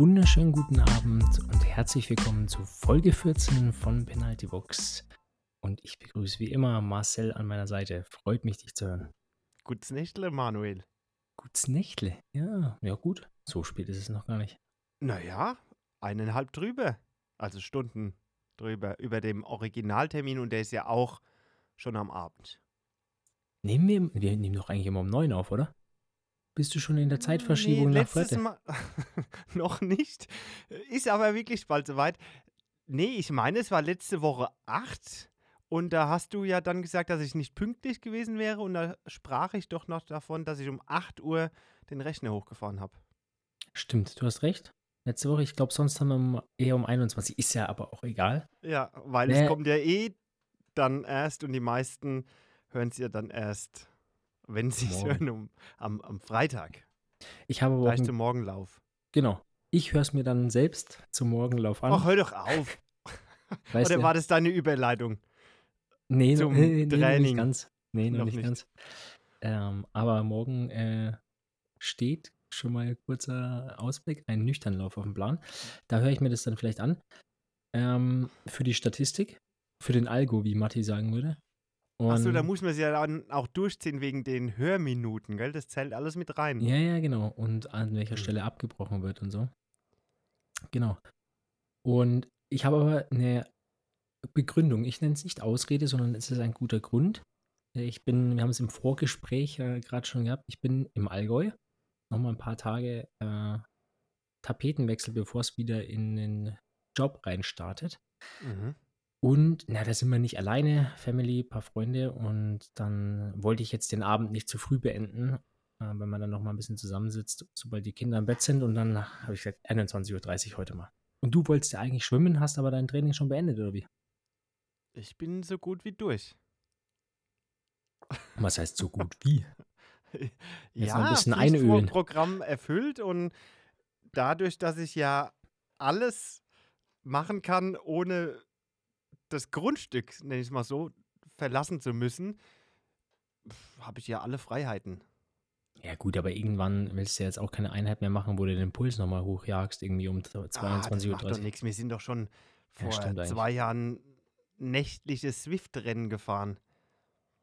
wunderschönen guten Abend und herzlich willkommen zu Folge 14 von Penalty Box. Und ich begrüße wie immer Marcel an meiner Seite. Freut mich, dich zu hören. Gutes Nächtle, Manuel. Gutes Nächtle. Ja, ja gut. So spät ist es noch gar nicht. Naja, eineinhalb drüber. Also Stunden drüber. Über dem Originaltermin und der ist ja auch schon am Abend. Nehmen wir, wir nehmen doch eigentlich immer um neun auf, oder? Bist du schon in der Zeitverschiebung nee, nach letztes? Mal noch nicht. Ist aber wirklich bald soweit. Nee, ich meine, es war letzte Woche acht. Und da hast du ja dann gesagt, dass ich nicht pünktlich gewesen wäre. Und da sprach ich doch noch davon, dass ich um 8 Uhr den Rechner hochgefahren habe. Stimmt, du hast recht. Letzte Woche, ich glaube, sonst haben wir eher um 21. Ist ja aber auch egal. Ja, weil Nee. es kommt ja eh dann erst und die meisten hören es ja dann erst, wenn sie es Morgen. hören, um, am, am Freitag. Ich habe ein- zum Morgenlauf. genau, ich höre es mir dann selbst zum Morgenlauf an. Ach, hör doch auf. Oder du? war das deine Überleitung? nee, zum nee, nee, noch nicht Training? ganz. Nee, noch, Noch nicht, nicht. ganz. Ähm, aber morgen äh, steht schon mal kurzer Ausblick, ein Nüchternlauf auf dem Plan. Da höre ich mir das dann vielleicht an. Ähm, für die Statistik, für den Algo, wie Matti sagen würde. Achso, da muss man es ja dann auch durchziehen wegen den Hörminuten, gell? Das zählt alles mit rein. Ja, ja, genau. Und an welcher Hm. Stelle abgebrochen wird und so. Genau. Und ich habe aber eine Begründung. Ich nenne es nicht Ausrede, sondern es ist ein guter Grund. Ich bin, wir haben es im Vorgespräch äh, gerade schon gehabt, ich bin im Allgäu. Nochmal ein paar Tage äh, Tapetenwechsel, bevor es wieder in den Job reinstartet. Mhm. Und na, da sind wir nicht alleine, Family, paar Freunde. Und dann wollte ich jetzt den Abend nicht zu früh beenden, äh, wenn man dann noch mal ein bisschen zusammensitzt, sobald die Kinder im Bett sind. Und dann habe ich gesagt, 21.30 Uhr heute mal. Und du wolltest ja eigentlich schwimmen, hast aber dein Training schon beendet, oder wie? Ich bin so gut wie durch. Was heißt so gut wie? Jetzt noch ein ja, bisschen einölen. Programm erfüllt und dadurch, dass ich ja alles machen kann, ohne das Grundstück, nenne ich es mal so, verlassen zu müssen, habe ich ja alle Freiheiten. Ja, gut, aber irgendwann willst du ja jetzt auch keine Einheit mehr machen, wo du den Puls nochmal hochjagst, irgendwie um Ah, das 22.30 macht doch Uhr. nichts. Wir sind doch schon Ja, vor eigentlich. zwei Jahren nächtliches Swift-Rennen gefahren.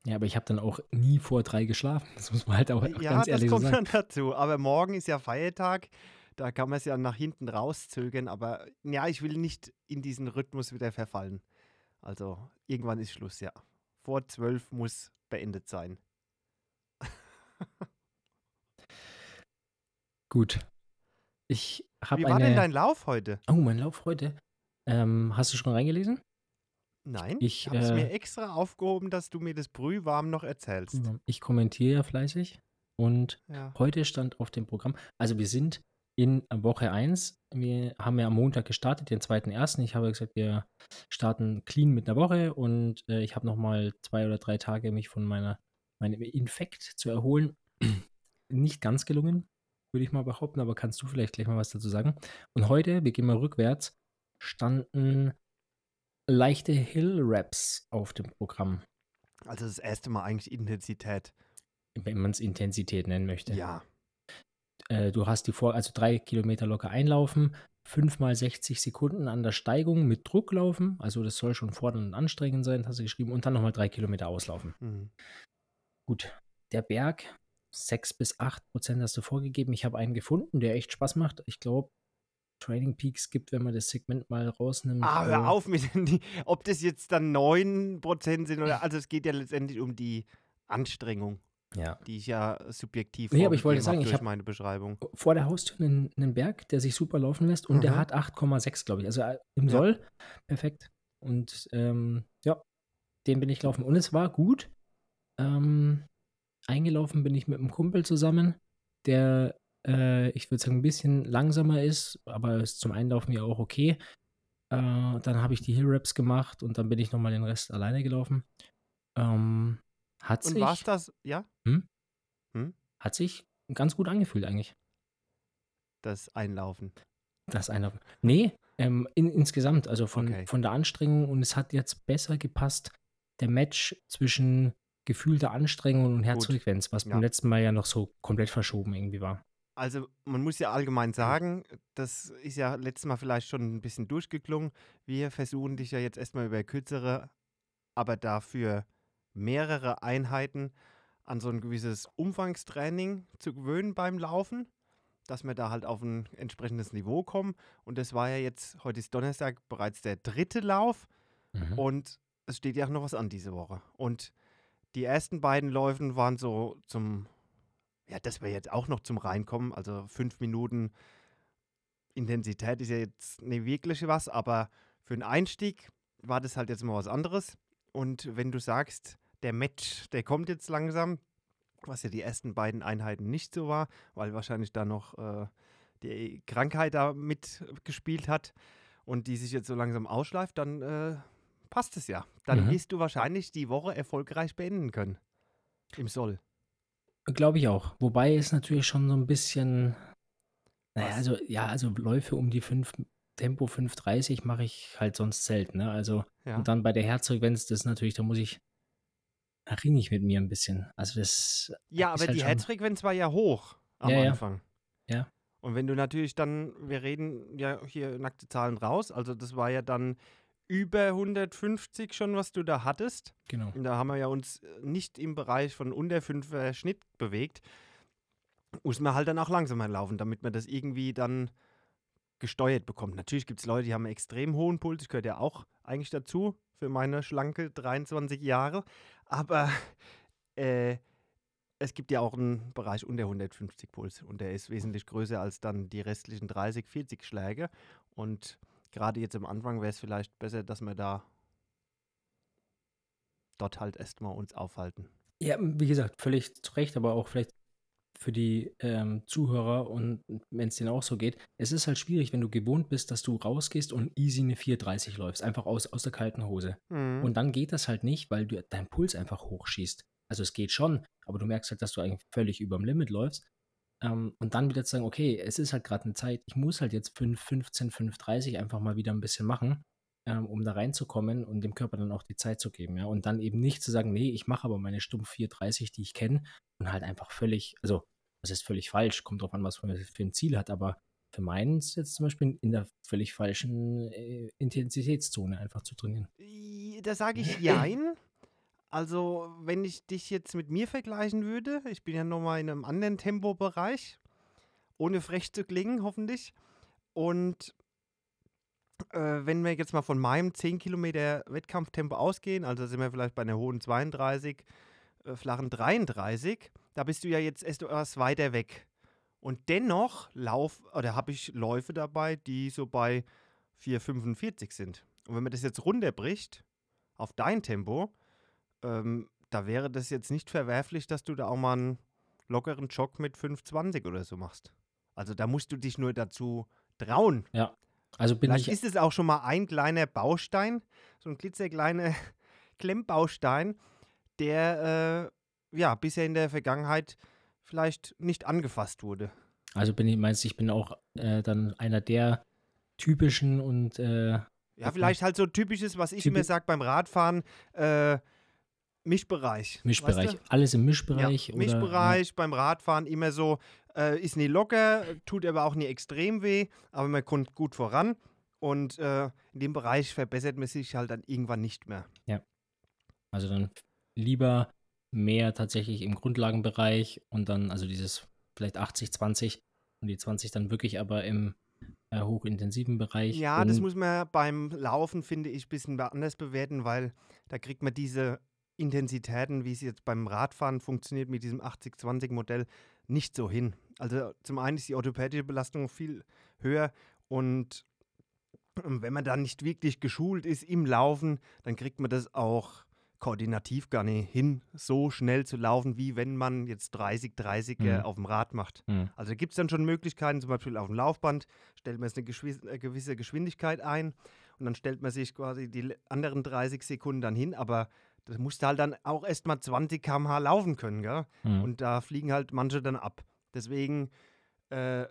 Ja, aber ich habe dann auch nie vor drei geschlafen. Das muss man halt auch Ja, ganz das ehrlich so kommt sagen. dann dazu. Aber morgen ist ja Feiertag. Da kann man es ja nach hinten rauszögern. Aber ja, ich will nicht in diesen Rhythmus wieder verfallen. Also irgendwann ist Schluss, ja. Vor zwölf muss beendet sein. Gut. Ich habe Wie eine. war denn dein Lauf heute? Oh, mein Lauf heute. Ähm, hast du schon reingelesen? Nein, Ich, ich habe es äh, mir extra aufgehoben, dass du mir das Brühwarm noch erzählst. Ich kommentiere ja fleißig. Und Ja. heute stand auf dem Programm, also wir sind in Woche 1. Wir haben ja am Montag gestartet, den 2.1. Ich habe gesagt, wir starten clean mit einer Woche und äh, ich habe nochmal zwei oder drei Tage mich von meiner, meinem Infekt zu erholen. Nicht ganz gelungen, würde ich mal behaupten, aber kannst du vielleicht gleich mal was dazu sagen? Und heute, wir gehen mal rückwärts, standen leichte Hill-Raps auf dem Programm, Also das erste Mal eigentlich Intensität. wenn man es Intensität nennen möchte. Ja. Äh, du hast die vor, also drei Kilometer locker einlaufen, fünfmal 60 Sekunden an der Steigung mit Druck laufen, also das soll schon fordernd und anstrengend sein, hast du geschrieben, und dann nochmal drei Kilometer auslaufen. Mhm. Gut, der Berg, sechs bis acht Prozent hast du vorgegeben. Ich habe einen gefunden, der echt Spaß macht. Ich glaube, Training Peaks gibt, wenn man das Segment mal rausnimmt. Ah, äh, hör auf mit den, ob das jetzt dann 9% sind oder, also es geht ja letztendlich um die Anstrengung, Ja. die ich ja subjektiv Nee, aber ich wollte sagen, hab ich durch hab- meine Beschreibung. Vor der Haustür einen, einen Berg, der sich super laufen lässt und der Mhm. hat 8,6, glaube ich. Also äh, im Ja. Soll. Perfekt. Und ähm, ja, den bin ich gelaufen. Und es war gut. Ähm, eingelaufen bin ich mit einem Kumpel zusammen, der, äh, ich würde sagen, ein bisschen langsamer ist, aber ist zum Einlaufen ja auch okay. Äh, dann habe ich die Hill Raps gemacht und dann bin ich nochmal den Rest alleine gelaufen. Ähm, hat Und sich, war es das, ja, hat sich ganz gut angefühlt eigentlich. das Einlaufen? Das Einlaufen. Nee, ähm, in, insgesamt, also von, Okay. von der Anstrengung und es hat jetzt besser gepasst, der Match zwischen gefühlter Anstrengung und Herzfrequenz, was Ja. beim letzten Mal ja noch so komplett verschoben irgendwie war. Also man muss ja allgemein sagen, das ist ja letztes Mal vielleicht schon ein bisschen durchgeklungen. Wir versuchen dich ja jetzt erstmal über kürzere, aber dafür mehrere Einheiten an so ein gewisses Umfangstraining zu gewöhnen beim Laufen, dass wir da halt auf ein entsprechendes Niveau kommen. Und das war ja jetzt, heute ist Donnerstag, bereits der dritte Lauf Mhm. und es steht ja auch noch was an diese Woche. Und die ersten beiden Läufen waren so zum, ja, das wäre jetzt auch noch zum Reinkommen, also fünf Minuten Intensität ist ja jetzt nicht wirklich was, aber für einen Einstieg war das halt jetzt mal was anderes. Und wenn du sagst, der Match, der kommt jetzt langsam, was ja die ersten beiden Einheiten nicht so war, weil wahrscheinlich da noch äh, die Krankheit da mitgespielt hat und die sich jetzt so langsam ausschleift, dann äh, passt es ja. Dann Mhm. wirst du wahrscheinlich die Woche erfolgreich beenden können. Im Soll. Glaube ich auch. Wobei es natürlich schon so ein bisschen, naja, Was? also ja, also Läufe um die 5, Tempo 5,30 mache ich halt sonst selten. Ne? Also, Ja. und dann bei der Herzfrequenz, das ist natürlich, da muss ich, ringe ich mit mir ein bisschen. Also das Ja, aber halt die Herzfrequenz war ja hoch am Ja, ja. Anfang. Ja. Und wenn du natürlich dann, wir reden ja hier nackte Zahlen raus, also das war ja dann über 150 schon, was du da hattest. Genau. Und da haben wir ja uns äh, nicht im Bereich von unter 5 Schnitt bewegt. Muss man halt dann auch langsamer laufen, damit man das irgendwie dann gesteuert bekommt. Natürlich gibt es Leute, die haben einen extrem hohen Puls. Ich gehöre ja auch eigentlich dazu für meine schlanke 23 Jahre. Aber äh, es gibt ja auch einen Bereich unter 150 Puls und der ist wesentlich größer als dann die restlichen 30, 40 Schläge. Und gerade jetzt am Anfang wäre es vielleicht besser, dass wir da dort halt erstmal uns aufhalten. Ja, wie gesagt, völlig zu Recht, aber auch vielleicht für die ähm, Zuhörer und wenn es denen auch so geht, es ist halt schwierig, wenn du gewohnt bist, dass du rausgehst und easy eine 4,30 läufst, einfach aus, aus der kalten Hose. Mhm. Und dann geht das halt nicht, weil du dein Puls einfach hochschießt. Also es geht schon, aber du merkst halt, dass du eigentlich völlig überm Limit läufst. Ähm, und dann wieder zu sagen, okay, es ist halt gerade eine Zeit, ich muss halt jetzt 5, 15, 5,30 einfach mal wieder ein bisschen machen, ähm, um da reinzukommen und dem Körper dann auch die Zeit zu geben. Ja? Und dann eben nicht zu sagen, nee, ich mache aber meine stumpf 4,30, die ich kenne und halt einfach völlig, also das ist völlig falsch, kommt drauf an, was man für ein Ziel hat, aber für meinen ist jetzt zum Beispiel in der völlig falschen äh, Intensitätszone einfach zu trainieren. Da sage ich Jein. Also, wenn ich dich jetzt mit mir vergleichen würde, ich bin ja nochmal in einem anderen Tempobereich, ohne frech zu klingen, hoffentlich. Und äh, wenn wir jetzt mal von meinem 10 Kilometer Wettkampftempo ausgehen, also sind wir vielleicht bei einer hohen 32, äh, flachen 33, da bist du ja jetzt etwas weiter weg. Und dennoch lauf, oder habe ich Läufe dabei, die so bei 4,45 sind. Und wenn man das jetzt runterbricht auf dein Tempo, ähm, da wäre das jetzt nicht verwerflich, dass du da auch mal einen lockeren Jog mit 5,20 oder so machst. Also da musst du dich nur dazu trauen. Also bin Vielleicht ich, ist es auch schon mal ein kleiner Baustein, so ein klitzekleiner Klemmbaustein, der äh, ja bisher in der Vergangenheit vielleicht nicht angefasst wurde. also bin ich, meinst du, ich bin auch äh, dann einer der typischen und äh, Ja, vielleicht halt so typisches, was ich Typi- immer sage beim Radfahren, äh, Mischbereich. Mischbereich. Weißt du? Alles im Ja, Mischbereich. oder, Mischbereich beim Radfahren immer so, äh, ist nie locker, tut aber auch nie extrem weh, aber man kommt gut voran. Und äh, in dem Bereich verbessert man sich halt dann irgendwann nicht mehr. Ja. Also dann lieber mehr tatsächlich im Grundlagenbereich und dann, also dieses vielleicht 80, 20 und die 20 dann wirklich aber im äh, hochintensiven Bereich. Ja, das muss man beim Laufen, finde ich, ein bisschen anders bewerten, weil da kriegt man diese Intensitäten, wie es jetzt beim Radfahren funktioniert mit diesem 80-20-Modell, nicht so hin. Also zum einen ist die orthopädische Belastung viel höher und ähm, wenn man da nicht wirklich geschult ist im Laufen, dann kriegt man das auch koordinativ gar nicht hin, so schnell zu laufen, wie wenn man jetzt 30, 30er Mhm. auf dem Rad macht. Hm, Also gibt es dann schon Möglichkeiten, zum Beispiel auf dem Laufband stellt man jetzt eine äh, gewisse Geschwindigkeit ein und dann stellt man sich quasi die anderen 30 Sekunden dann hin, aber das musst du halt dann auch erst mal 20 km/h laufen können, gell? hm. Und da fliegen halt manche dann ab. Deswegen, äh,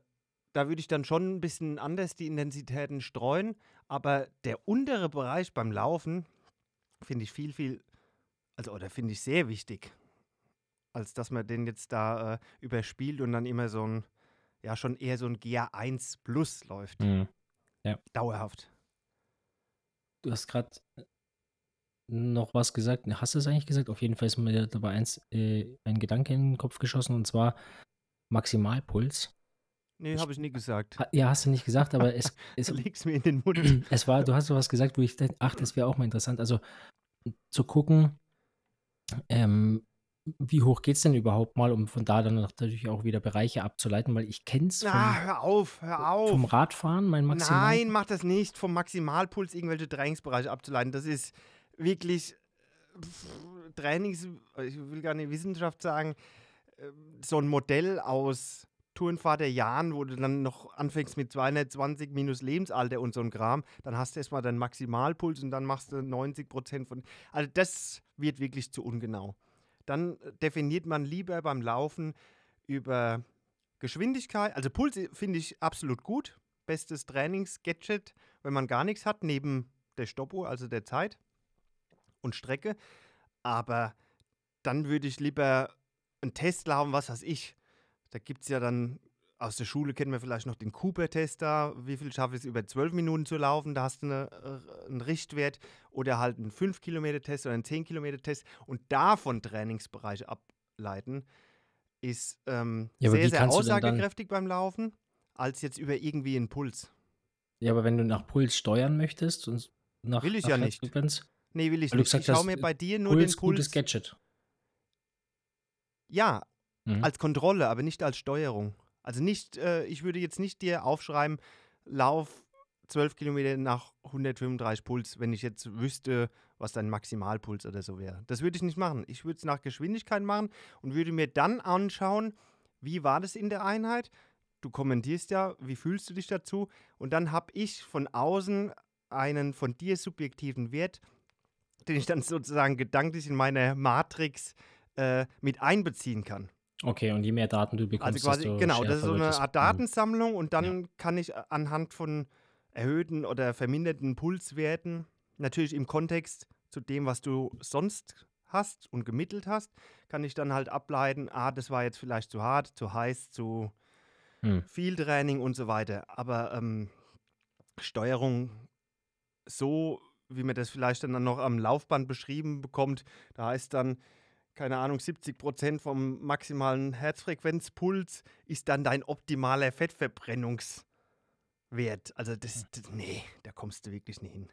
da würde ich dann schon ein bisschen anders die Intensitäten streuen, aber der untere Bereich beim Laufen finde ich viel, viel, also oder finde ich sehr wichtig, als dass man den jetzt da äh, überspielt und dann immer so ein, ja schon eher so ein GA1 Plus läuft. Mhm. Dauerhaft. Du hast gerade noch was gesagt. Hast du es eigentlich gesagt? Auf jeden Fall ist mir dabei eins, äh, ein Gedanke in den Kopf geschossen und zwar Maximalpuls. Nee, habe ich nie gesagt. Ha- Ja, hast du nicht gesagt, aber es, es, Du legst mir in den Mund. es war, du hast sowas gesagt, wo ich dachte, ach, das wäre auch mal interessant. Also zu gucken, ähm, wie hoch geht es denn überhaupt mal, um von da dann natürlich auch wieder Bereiche abzuleiten, weil ich kenne es vom, Ah, hör auf, hör auf. vom Radfahren, mein Maximal. Nein, mach das nicht, vom Maximalpuls irgendwelche Trainingsbereiche abzuleiten. Das ist wirklich äh, Trainings, ich will gar nicht Wissenschaft sagen, äh, so ein Modell aus Tourenvaterjahren, wo du dann noch anfängst mit 220 minus Lebensalter und so ein Kram, dann hast du erstmal deinen Maximalpuls und dann machst du 90 Prozent von. Also das wird wirklich zu ungenau. Dann definiert man lieber beim Laufen über Geschwindigkeit. Also Puls finde ich absolut gut. Bestes Trainings-Gadget, wenn man gar nichts hat, neben der Stoppuhr, also der Zeit und Strecke. Aber dann würde ich lieber einen Test laufen, was weiß ich. Da gibt es ja dann, aus der Schule kennen wir vielleicht noch den Cooper-Test da. Wie viel schaffe ich es über 12 Minuten zu laufen? Da hast du eine, äh, einen Richtwert. Oder halt einen 5-Kilometer-Test oder einen 10-Kilometer-Test. Und davon Trainingsbereiche ableiten, ist ähm, Ja, sehr, sehr aussagekräftig beim Laufen, als jetzt über irgendwie einen Puls. Ja, aber wenn du nach Puls steuern möchtest und nach, Will ich nach ja nicht. Herzfrequenz, Nee, will ich nicht. Ich schaue mir bei dir nur Puls, den Puls. gutes Gadget. Ja, Mhm. als Kontrolle, aber nicht als Steuerung. Also nicht, äh, ich würde jetzt nicht dir aufschreiben, lauf 12 Kilometer nach 135 Puls, wenn ich jetzt wüsste, was dein Maximalpuls oder so wäre. Das würde ich nicht machen. Ich würde es nach Geschwindigkeit machen und würde mir dann anschauen, wie war das in der Einheit. Du kommentierst ja, wie fühlst du dich dazu? Und dann habe ich von außen einen von dir subjektiven Wert, den ich dann sozusagen gedanklich in meine Matrix äh, mit einbeziehen kann. Okay, und je mehr Daten du bekommst, Also quasi, desto genau, das ist so eine. Art. Datensammlung und dann kann ich anhand von erhöhten oder verminderten Pulswerten, natürlich im Kontext zu dem, was du sonst hast und gemittelt hast, kann ich dann halt ableiten, ah, das war jetzt vielleicht zu hart, zu heiß, zu Hm. viel Training und so weiter. Aber ähm, Steuerung so, wie man das vielleicht dann noch am Laufband beschrieben bekommt, da heißt dann, keine Ahnung, 70 Prozent vom maximalen Herzfrequenzpuls ist dann dein optimaler Fettverbrennungswert. Also das, das, nee, da kommst du wirklich nicht hin.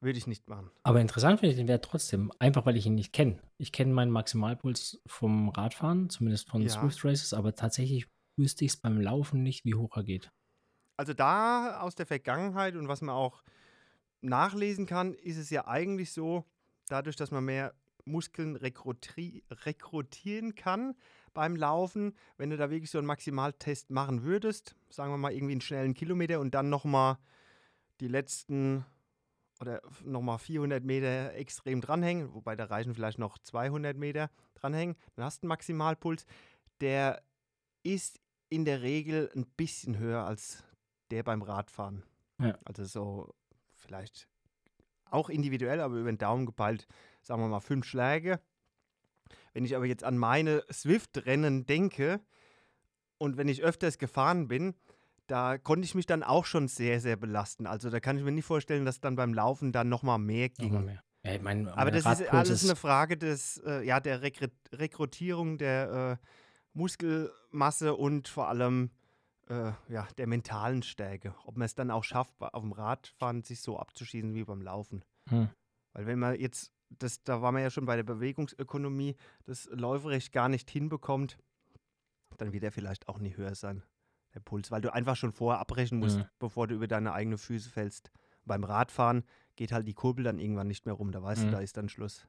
Würde ich nicht machen. Aber interessant finde ich den Wert trotzdem, einfach weil ich ihn nicht kenne. Ich kenne meinen Maximalpuls vom Radfahren, zumindest von Ja. Swift Races, aber tatsächlich wüsste ich es beim Laufen nicht, wie hoch er geht. Also da aus der Vergangenheit und was man auch nachlesen kann, ist es ja eigentlich so, dadurch, dass man mehr Muskeln rekrutri- rekrutieren kann beim Laufen, wenn du da wirklich so einen Maximaltest machen würdest, sagen wir mal irgendwie einen schnellen Kilometer und dann nochmal die letzten oder nochmal 400 Meter extrem dranhängen, wobei da reichen vielleicht noch 200 Meter dranhängen, dann hast du einen Maximalpuls, der ist in der Regel ein bisschen höher als der beim Radfahren. Ja. Also so vielleicht auch individuell, aber über den Daumen gepeilt, sagen wir mal fünf Schläge. Wenn ich aber jetzt an meine Swift-Rennen denke und wenn ich öfters gefahren bin, da konnte ich mich dann auch schon sehr, sehr belasten. Also da kann ich mir nicht vorstellen, dass dann beim Laufen dann nochmal mehr ging. mehr. Ja, ich mein, Aber mein das ist Radpuls alles eine Frage des, äh, ja, der Rekru Rekrutierung der äh, Muskelmasse und vor allem äh, ja, der mentalen Stärke. Ob man es dann auch schafft, auf dem Radfahren sich so abzuschießen wie beim Laufen. Hm. Weil wenn man jetzt, das, da waren wir ja schon bei der Bewegungsökonomie, das läuferisch gar nicht hinbekommt, dann wird er vielleicht auch nicht höher sein, der Puls, weil du einfach schon vorher abbrechen musst, Mhm. bevor du über deine eigenen Füße fällst. Beim Radfahren geht halt die Kurbel dann irgendwann nicht mehr rum, da weißt Mhm. du, da ist dann Schluss.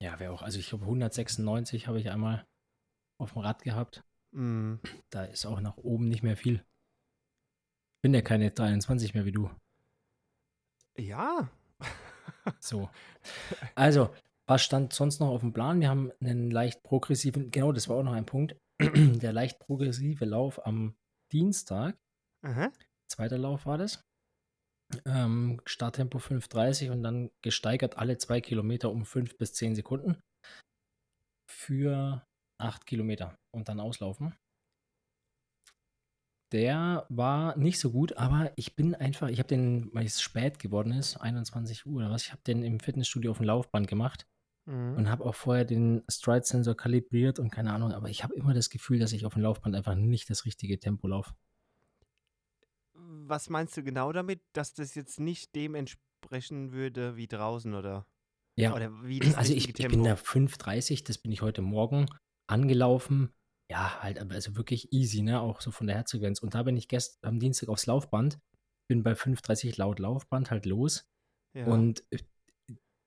Ja, wäre auch. Also ich glaube 196 habe ich einmal auf dem Rad gehabt. Mhm. Da ist auch nach oben nicht mehr viel. Bin ja keine 23 mehr wie du. Ja. So. Also, was stand sonst noch auf dem Plan? Wir haben einen leicht progressiven, genau, das war auch noch ein Punkt. Der leicht progressive Lauf am Dienstag, Aha. zweiter Lauf war das. Ähm, Starttempo 5,30 und dann gesteigert alle zwei Kilometer um 5 bis 10 Sekunden für 8 Kilometer und dann auslaufen. Der war nicht so gut, aber ich bin einfach, ich habe den, weil es spät geworden ist, 21 Uhr oder was, ich habe den im Fitnessstudio auf dem Laufband gemacht Mhm. und habe auch vorher den Stride-Sensor kalibriert und keine Ahnung, aber ich habe immer das Gefühl, dass ich auf dem Laufband einfach nicht das richtige Tempo laufe. Was meinst du genau damit, dass das jetzt nicht dem entsprechen würde wie draußen oder, Ja, oder wie das also ich, ich bin da 5,30, das bin ich heute Morgen angelaufen. Ja, halt, aber also wirklich easy, ne? Auch so von der Herzfrequenz. Und da bin ich gestern am Dienstag aufs Laufband, bin bei 5,30 laut Laufband halt los Ja. und äh,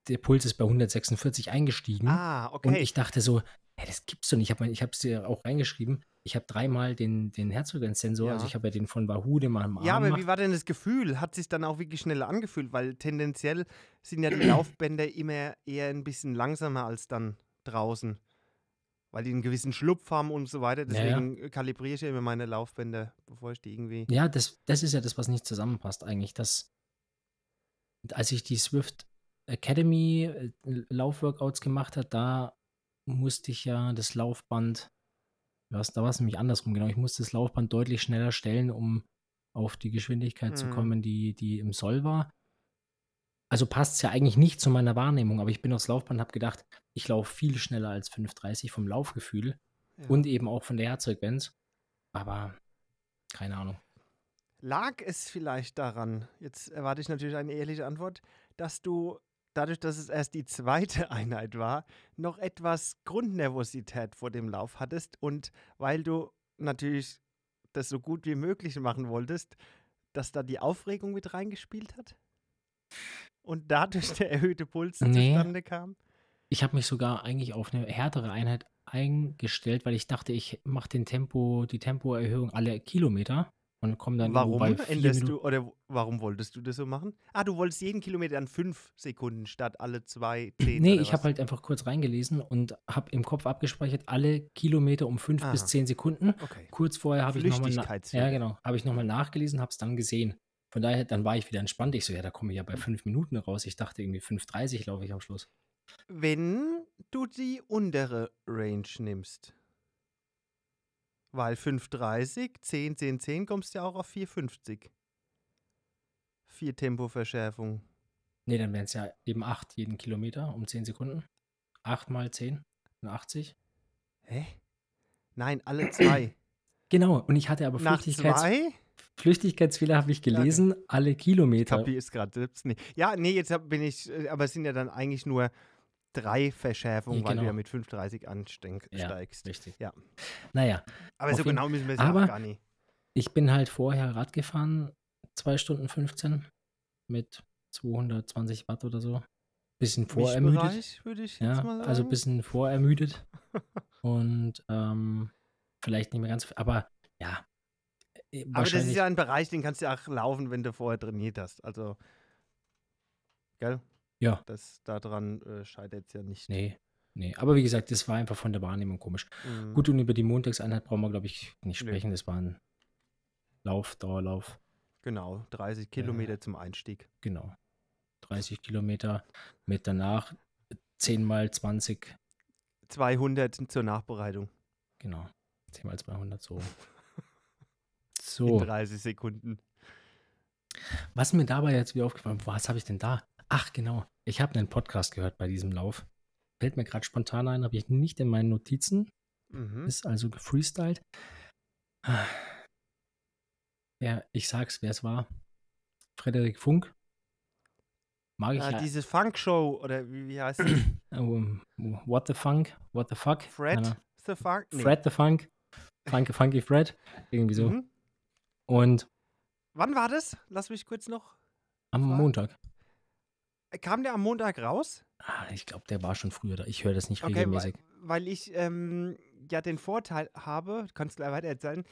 der Puls ist bei 146 eingestiegen. ah, Und okay. ich dachte so, hey, das gibt's doch nicht. Ich habe ich es dir auch reingeschrieben. Ich habe dreimal den, den Herzfrequenzsensor, also Ja. ich habe ja den von Wahoo, den man am Ja, Arm aber macht. wie war denn das Gefühl? Hat sich dann auch wirklich schneller angefühlt? Weil tendenziell sind ja die Laufbänder immer eher ein bisschen langsamer als dann draußen. Weil die einen gewissen Schlupf haben und so weiter. Ja, ja. Deswegen kalibriere ich ja immer meine Laufbänder, bevor ich die irgendwie. Ja, das, das ist ja das, was nicht zusammenpasst eigentlich. Das, als ich die Swift Academy äh, Laufworkouts gemacht habe, da musste ich ja das Laufband, was, da war es nämlich andersrum, genau. Ich musste das Laufband deutlich schneller stellen, um auf die Geschwindigkeit zu Mhm. kommen, die, die im Soll war. Also passt es ja eigentlich nicht zu meiner Wahrnehmung, aber ich bin aufs Laufband und habe gedacht, ich laufe viel schneller als 5,30 vom Laufgefühl Ja. und eben auch von der Herzfrequenz. Aber keine Ahnung. Lag es vielleicht daran, jetzt erwarte ich natürlich eine ehrliche Antwort, dass du dadurch, dass es erst die zweite Einheit war, noch etwas Grundnervosität vor dem Lauf hattest und weil du natürlich das so gut wie möglich machen wolltest, dass da die Aufregung mit reingespielt hat? Und dadurch der erhöhte Puls Nee. zustande kam? Ich habe mich sogar eigentlich auf eine härtere Einheit eingestellt, weil ich dachte, ich mache den Tempo, die Tempoerhöhung alle Kilometer und komme dann Warum bei Minuten. du oder warum wolltest du das so machen? Ah, du wolltest jeden Kilometer an fünf Sekunden statt alle zwei, zehn. Nee, ich habe halt einfach kurz reingelesen und habe im Kopf abgespeichert, alle Kilometer um fünf bis Aha. zehn Sekunden. Okay. Kurz vorher habe ich nochmal na ja, genau, habe ich noch mal nachgelesen, habe es dann gesehen. Von daher, dann war ich wieder entspannt. Ich so, ja, da komme ich ja bei fünf Minuten raus. Ich dachte irgendwie 5,30 laufe ich am Schluss. Wenn du die untere Range nimmst. Weil 5,30, 10, 10, 10 kommst du ja auch auf 4,50. Vier Tempoverschärfung. Nee, dann wären es ja eben acht jeden Kilometer um 10 Sekunden. Acht mal 10, 80. Hä? Nein, alle zwei. Genau, und ich hatte aber Nach Flüchtigkeits zwei? Flüchtigkeitsfehler habe ich gelesen, alle Kilometer. Kapi ist gerade selbst nicht. Ja, nee, jetzt hab, bin ich, äh, aber es sind ja dann eigentlich nur drei Verschärfungen, Ja, weil du ja genau. mit 5,30 ansteigst. Richtig. Ja. Naja, Aber so genau müssen wir es ja gar nicht. ich bin halt vorher Rad gefahren, 2 Stunden 15 mit 220 Watt oder so. Bisschen vorermüdet. Würde ich Ja, also ein bisschen vorermüdet. und ähm, vielleicht nicht mehr ganz, aber ja. äh, Aber das ist ja ein Bereich, den kannst du ja auch laufen, wenn du vorher trainiert hast. Also, gell? Ja. Das daran äh, scheitert es ja nicht. Nee, nee. Aber wie gesagt, das war einfach von der Wahrnehmung komisch. Mhm. Gut, und über die Montagseinheit brauchen wir, glaube ich, nicht sprechen. Das war ein Lauf, Dauerlauf. Genau, 30 Kilometer zum Einstieg. Genau. 30 Kilometer mit danach 10 mal 20. 200 zur Nachbereitung Genau. 10 mal 200 so. in So, 30 Sekunden. was mir dabei jetzt wieder aufgefallen was habe ich denn da? Ach, genau. Ich habe einen Podcast gehört bei diesem Lauf. Fällt mir gerade spontan ein, habe ich nicht in meinen Notizen. Mhm. Ist also gefreestylt. Ja, ich sag's, wer es war. Frederik Funk. Mag ich Ah, ja. diese Funk-Show, oder wie, wie heißt es? Um, what the Funk? What the fuck? Fred Ahnung. the Funk? Nee. Fred the Funk. Funky, Funky Fred. Irgendwie so. Mhm. Und Wann war das? Lass mich kurz noch. am War- Montag. Kam der am Montag raus? Ah, ich glaube, der war schon früher da. Ich höre das nicht Okay, regelmäßig. weil, weil ich ähm, ja den Vorteil habe, du kannst gleich weiter erzählen,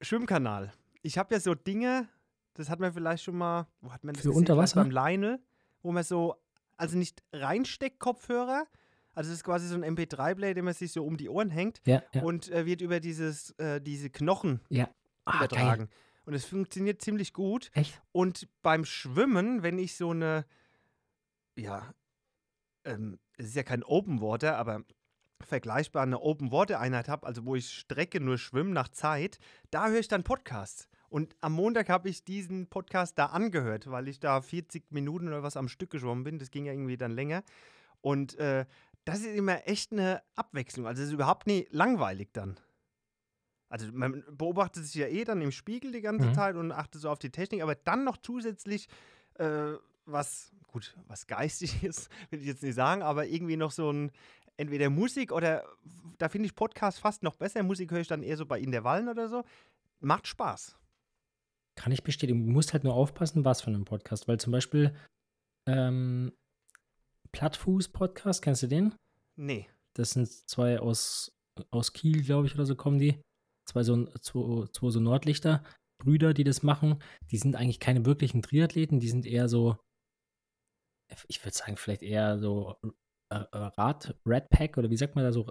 Schwimmkanal. Ich habe ja so Dinge, das hat man vielleicht schon mal, wo hat man das Für gesehen? unter Vielleicht Wasser? Beim Lionel, wo man so, also nicht reinsteckt Kopfhörer, also es ist quasi so ein MP3-Player, den man sich so um die Ohren hängt Ja, ja. und äh, wird über dieses, äh, diese Knochen ja. Ah, geil. Und es funktioniert ziemlich gut. Echt? Und beim Schwimmen, wenn ich so eine, ja, ähm, es ist ja kein Open Water, aber vergleichbar eine Open-Water-Einheit habe, also wo ich Strecke nur schwimme nach Zeit, da höre ich dann Podcasts. Und am Montag habe ich diesen Podcast da angehört, weil ich da 40 Minuten oder was am Stück geschwommen bin. Das ging ja irgendwie dann länger. Und äh, das ist immer echt eine Abwechslung. Also es ist überhaupt nie langweilig dann. Also man beobachtet sich ja eh dann im Spiegel die ganze Mhm. Zeit und achtet so auf die Technik, aber dann noch zusätzlich äh, was, gut, was geistig ist, will ich jetzt nicht sagen, aber irgendwie noch so ein, entweder Musik oder, da finde ich Podcast fast noch besser. Musik höre ich dann eher so bei Intervallen oder so. Macht Spaß. Kann ich bestätigen. Du musst halt nur aufpassen, was für einen Podcast. Weil zum Beispiel ähm, Plattfuß-Podcast, kennst du den? Nee. Das sind zwei aus, aus Kiel, glaube ich, oder so kommen die. Zwei so, zwei, zwei so Nordlichter, Brüder, die das machen. Die sind eigentlich keine wirklichen Triathleten, die sind eher so, ich würde sagen, vielleicht eher so äh, äh, Rad, Radpack oder wie sagt man da so,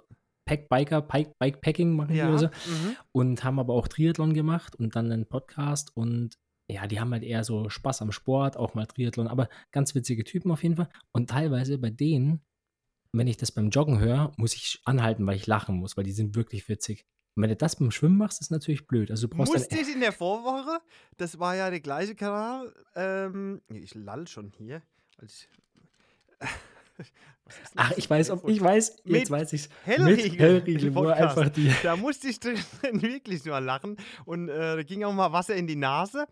Packbiker, Pike, Bikepacking machen die Ja. oder so Mhm. und haben aber auch Triathlon gemacht und dann einen Podcast und ja, die haben halt eher so Spaß am Sport, auch mal Triathlon, aber ganz witzige Typen auf jeden Fall. Und teilweise bei denen, wenn ich das beim Joggen höre, muss ich anhalten, weil ich lachen muss, weil die sind wirklich witzig. Und wenn du das beim Schwimmen machst, ist natürlich blöd. Also du brauchst Musste ich in der Vorwoche, das war ja der gleiche Kanal, ähm, ich lall schon hier. ich- denn Ach, das ich weiß, ob, ich weiß, Mit jetzt weiß ich's. Hellriegel, Mit Hellriegel, wo einfach die. Da musste ich drin wirklich nur lachen und äh, da ging auch mal Wasser in die Nase.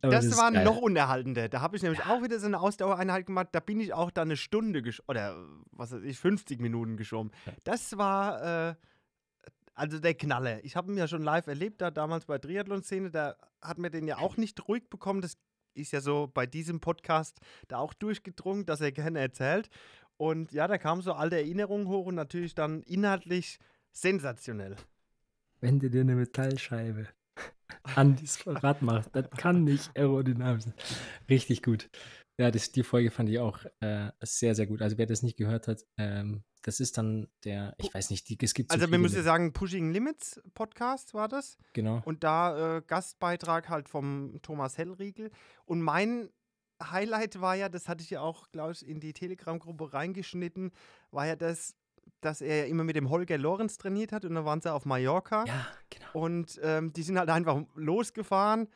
Das, ist war noch unerhaltender. Da habe ich nämlich auch wieder so eine Ausdauereinheit gemacht. Da bin ich auch dann eine Stunde oder was weiß ich, 50 Minuten geschwommen. Ja. Das war äh, also der Knaller. Ich habe ihn ja schon live erlebt, da damals bei Triathlon-Szene. Da hat mir den ja auch nicht ruhig bekommen. Das ist ja so bei diesem Podcast da auch durchgedrungen, dass er gerne erzählt. Und ja, da kamen so alte Erinnerungen hoch und natürlich dann inhaltlich sensationell. Wenn du dir eine Metallscheibe an das Rad machst, das kann nicht aerodynamisch sein. Richtig gut. Ja, das, die Folge fand ich auch äh, sehr, sehr gut. Also wer das nicht gehört hat, ähm, das ist dann der, ich weiß nicht, die, es gibt so Also, wir müssen sagen, Pushing Limits Podcast war das. Genau. Und da äh, Gastbeitrag halt vom Thomas Hellriegel. Und mein Highlight war ja, das hatte ich ja auch, glaube ich, in die Telegram-Gruppe reingeschnitten, war ja das, dass er ja immer mit dem Holger Lorenz trainiert hat und dann waren sie auf Mallorca. Ja, genau. Und ähm, die sind halt einfach losgefahren.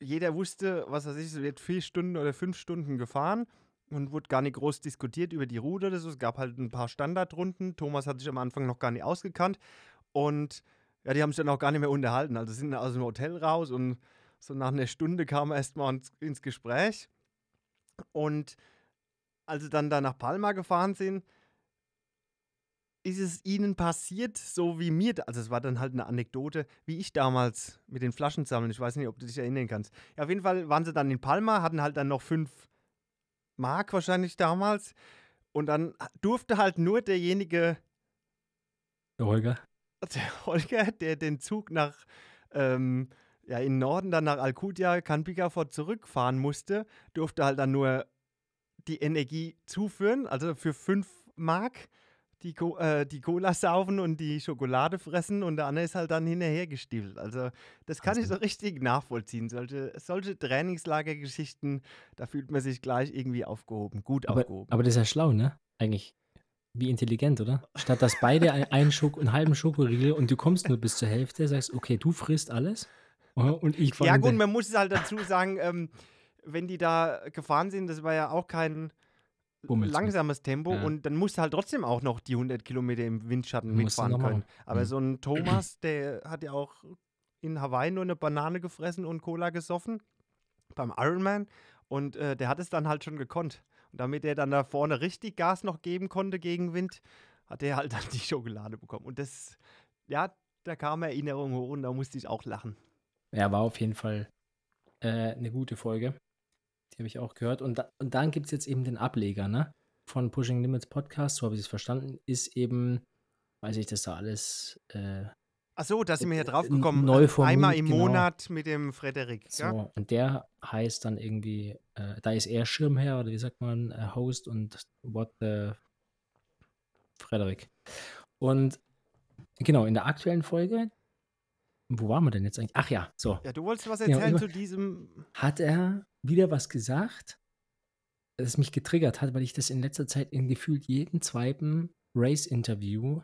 Jeder wusste, was weiß ich, es wird vier Stunden oder fünf Stunden gefahren und wurde gar nicht groß diskutiert über die Route oder so. Es gab halt ein paar Standardrunden. Thomas hat sich am Anfang noch gar nicht ausgekannt. Und ja, die haben sich dann auch gar nicht mehr unterhalten. Also sind aus dem Hotel raus und so nach einer Stunde kam er erstmal ins, Gespräch. Und als sie dann da nach Palma gefahren sind, ist es ihnen passiert, so wie mir, also es war dann halt eine Anekdote, wie ich damals mit den Flaschen sammeln. Ich weiß nicht, ob du dich erinnern kannst. Ja, auf jeden Fall waren sie dann in Palma, hatten halt dann noch fünf Mark wahrscheinlich damals. Und dann durfte halt nur derjenige, Der Holger. der Holger, der den Zug nach, ähm, ja, in den Norden, dann nach Alcudia, Canpicafort zurückfahren musste, durfte halt dann nur die Energie zuführen, also für 5 Mark die, Co äh, die Cola saufen und die Schokolade fressen und der andere ist halt dann hinterher gestiefelt. Also das kann ich so richtig nachvollziehen. Solche, solche Trainingslagergeschichten, da fühlt man sich gleich irgendwie aufgehoben, gut Aber, aufgehoben. aber das ist ja schlau, ne? Eigentlich. Wie intelligent, oder? Statt dass beide ein- einen, Schoko, einen halben Schokoriegel und du kommst nur bis zur Hälfte, sagst, okay, du frisst alles äh, und ich Ja gut, man muss halt dazu sagen, ähm, wenn die da gefahren sind, das war ja auch kein Bummelzug. langsames Tempo Ja. und dann musst du halt trotzdem auch noch die 100 Kilometer im Windschatten mitfahren können. Aber Mhm. so ein Thomas, der hat ja auch in Hawaii nur eine Banane gefressen und Cola gesoffen beim Ironman und äh, der hat es dann halt schon gekonnt. Und damit er dann da vorne richtig Gas noch geben konnte gegen Wind, hat er halt dann die Schokolade bekommen. Und das, ja, da kam Erinnerung hoch und da musste ich auch lachen. Ja, war auf jeden Fall äh, eine gute Folge. Die habe ich auch gehört. Und, da, und dann gibt es jetzt eben den Ableger, ne? Von Pushing Limits Podcast, so habe ich es verstanden, ist eben, weiß ich, das da alles äh, Ach so, da sind wir hier Äh, drauf gekommen. neu formuliert, Einmal im genau. Monat mit dem Frederik. so. Ja? Und der heißt dann irgendwie, äh, da ist er Schirmherr oder wie sagt man, äh, Host und What the Frederik. Und genau, in der aktuellen Folge, wo waren wir denn jetzt eigentlich? Ach ja, so. ja, du wolltest was Ja, erzählen immer- zu diesem. hat er wieder was gesagt, das mich getriggert hat, weil ich das in letzter Zeit in gefühlt jeden zweiten Race-Interview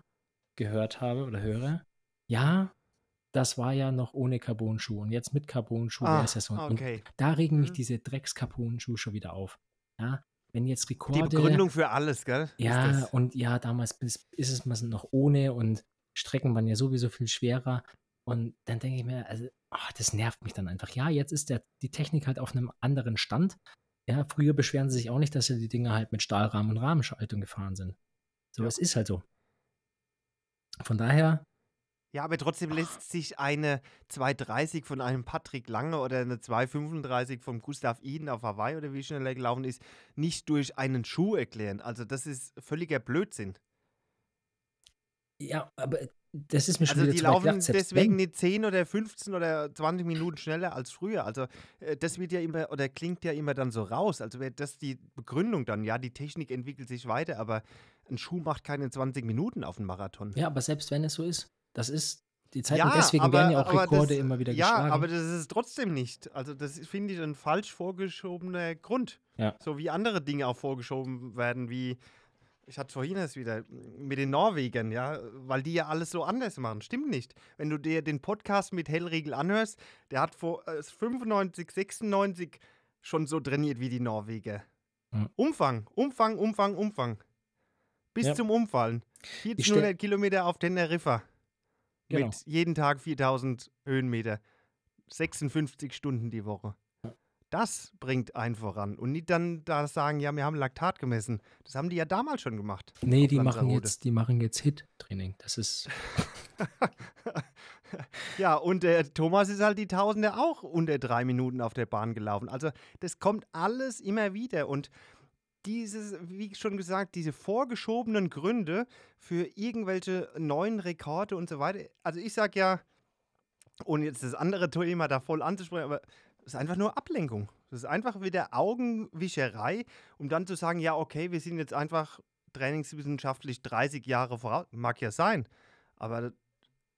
gehört habe oder höre, ja, das war ja noch ohne Carbon-Schuh und jetzt mit Carbon-Schuh Ah, es ja so. Und okay. da regen mich Mhm. diese Drecks-Carbon-Schuhe schon wieder auf. Ja, wenn jetzt Die Rekorde, Begründung für alles, gell? ist ja, und ja, damals bis, ist es noch ohne und Strecken waren ja sowieso viel schwerer. Und dann denke ich mir, also, ah, das nervt mich dann einfach. Ja, jetzt ist der, die Technik halt auf einem anderen Stand. Ja, früher beschweren sie sich auch nicht, dass sie die Dinger halt mit Stahlrahmen und Rahmenschaltung gefahren sind. So, Ja. es ist halt so. Von daher, Ja, aber trotzdem lässt sich eine 230 von einem Patrick Lange oder eine 235 von Gustav Iden auf Hawaii oder wie schnell er gelaufen ist, nicht durch einen Schuh erklären. Also das ist völliger Blödsinn. ja, aber das ist mir schon Also wieder die laufen. Selbst deswegen nicht 10 oder 15 oder 20 Minuten schneller als früher. Also äh, das wird ja immer oder klingt ja immer dann so raus. Also wäre das die Begründung dann, ja, die Technik entwickelt sich weiter, aber ein Schuh macht keine 20 Minuten auf dem Marathon. ja, aber selbst wenn es so ist, das ist, die Zeiten, Ja, deswegen aber- werden ja auch Rekorde das- immer wieder Ja, geschlagen. aber das ist es trotzdem nicht. Also das finde ich ein falsch vorgeschobener Grund. Ja. So wie andere Dinge auch vorgeschoben werden, wie ich hatte vorhin das wieder mit den Norwegern, ja, weil die ja alles so anders machen. Stimmt nicht. Wenn du dir den Podcast mit Hellriegel anhörst, der hat vor äh, 95, 96 schon so trainiert wie die Norweger. Ja. Umfang, Umfang, Umfang, Umfang. Bis Ja. zum Umfallen. stell- 1400 Kilometer auf Teneriffa. Genau. Mit jeden Tag 4000 Höhenmeter. 56 Stunden die Woche. Das bringt einen voran. Und nicht dann da sagen, ja, wir haben Laktat gemessen. Das haben die ja damals schon gemacht. Nee, die machen jetzt, die machen jetzt Hit-Training. Das ist, ja, und der Thomas ist halt die Tausende auch unter drei Minuten auf der Bahn gelaufen. Also das kommt alles immer wieder. Und dieses, wie schon gesagt, diese vorgeschobenen Gründe für irgendwelche neuen Rekorde und so weiter. Also ich sag ja, ohne jetzt das andere Thema da voll anzusprechen, aber es ist einfach nur Ablenkung. Das ist einfach wieder Augenwischerei, um dann zu sagen, ja, okay, wir sind jetzt einfach trainingswissenschaftlich 30 Jahre voraus. Mag ja sein, aber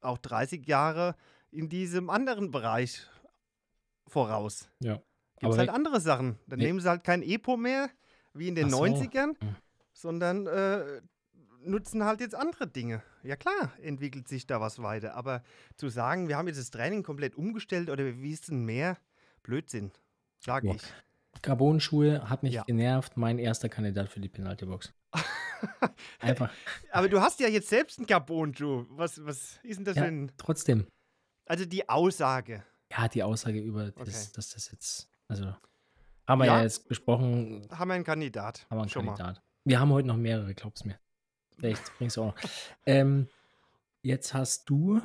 auch 30 Jahre in diesem anderen Bereich voraus. ja. Gibt es halt andere Sachen. Dann Nee. nehmen sie halt kein Epo mehr, wie in den so. 90ern, Hm. sondern äh, nutzen halt jetzt andere Dinge. Ja klar, entwickelt sich da was weiter. Aber zu sagen, wir haben jetzt das Training komplett umgestellt oder wir wissen mehr, Blödsinn, sage ich. Carbon-Schuhe hat mich Ja. genervt. Mein erster Kandidat für die Penaltybox. Einfach, Aber du hast ja jetzt selbst einen Carbon-Schuh. Was, was ist denn das Ja. für ein... trotzdem. Also die Aussage. Ja, die Aussage über, das, Okay. dass das jetzt, also haben wir Ja. ja, jetzt besprochen, Haben wir einen Kandidat. haben wir einen Schon mal. Kandidat. Wir haben heute noch mehrere, glaub's mir. Vielleicht bringst du auch noch. ähm, jetzt hast du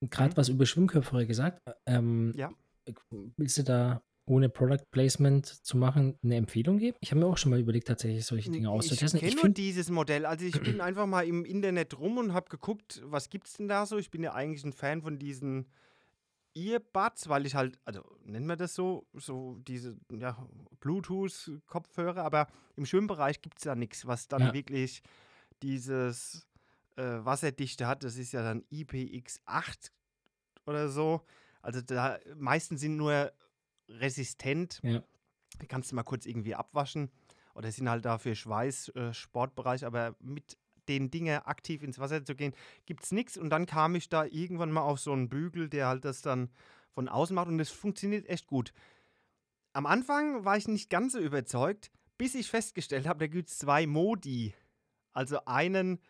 gerade Mhm. was über Schwimmköpfe gesagt. Ähm, Ja. Willst du da ohne Product Placement zu machen eine Empfehlung geben? Ich habe mir auch schon mal überlegt, tatsächlich solche Dinge Ich auszutesten. kenne Ich nur finde, dieses Modell. Also ich bin einfach mal im Internet rum und habe geguckt, was gibt's denn da so. Ich bin ja eigentlich ein Fan von diesen Earbuds, weil ich halt, also nennen wir das so, so diese ja, Bluetooth-Kopfhörer, aber im Schwimmbereich gibt es ja nichts, was dann Ja. wirklich dieses äh, Wasserdichte hat. Das ist ja dann IPX8 oder so. Also da meistens sind nur resistent. Ja. Die kannst du mal kurz irgendwie abwaschen. Oder sind halt da für Schweiß, äh, Sportbereich, aber mit den Dingen aktiv ins Wasser zu gehen, gibt es nichts. Und dann kam ich da irgendwann mal auf so einen Bügel, der halt das dann von außen macht und das funktioniert echt gut. Am Anfang war ich nicht ganz so überzeugt, bis ich festgestellt habe, da gibt es zwei Modi. Also einen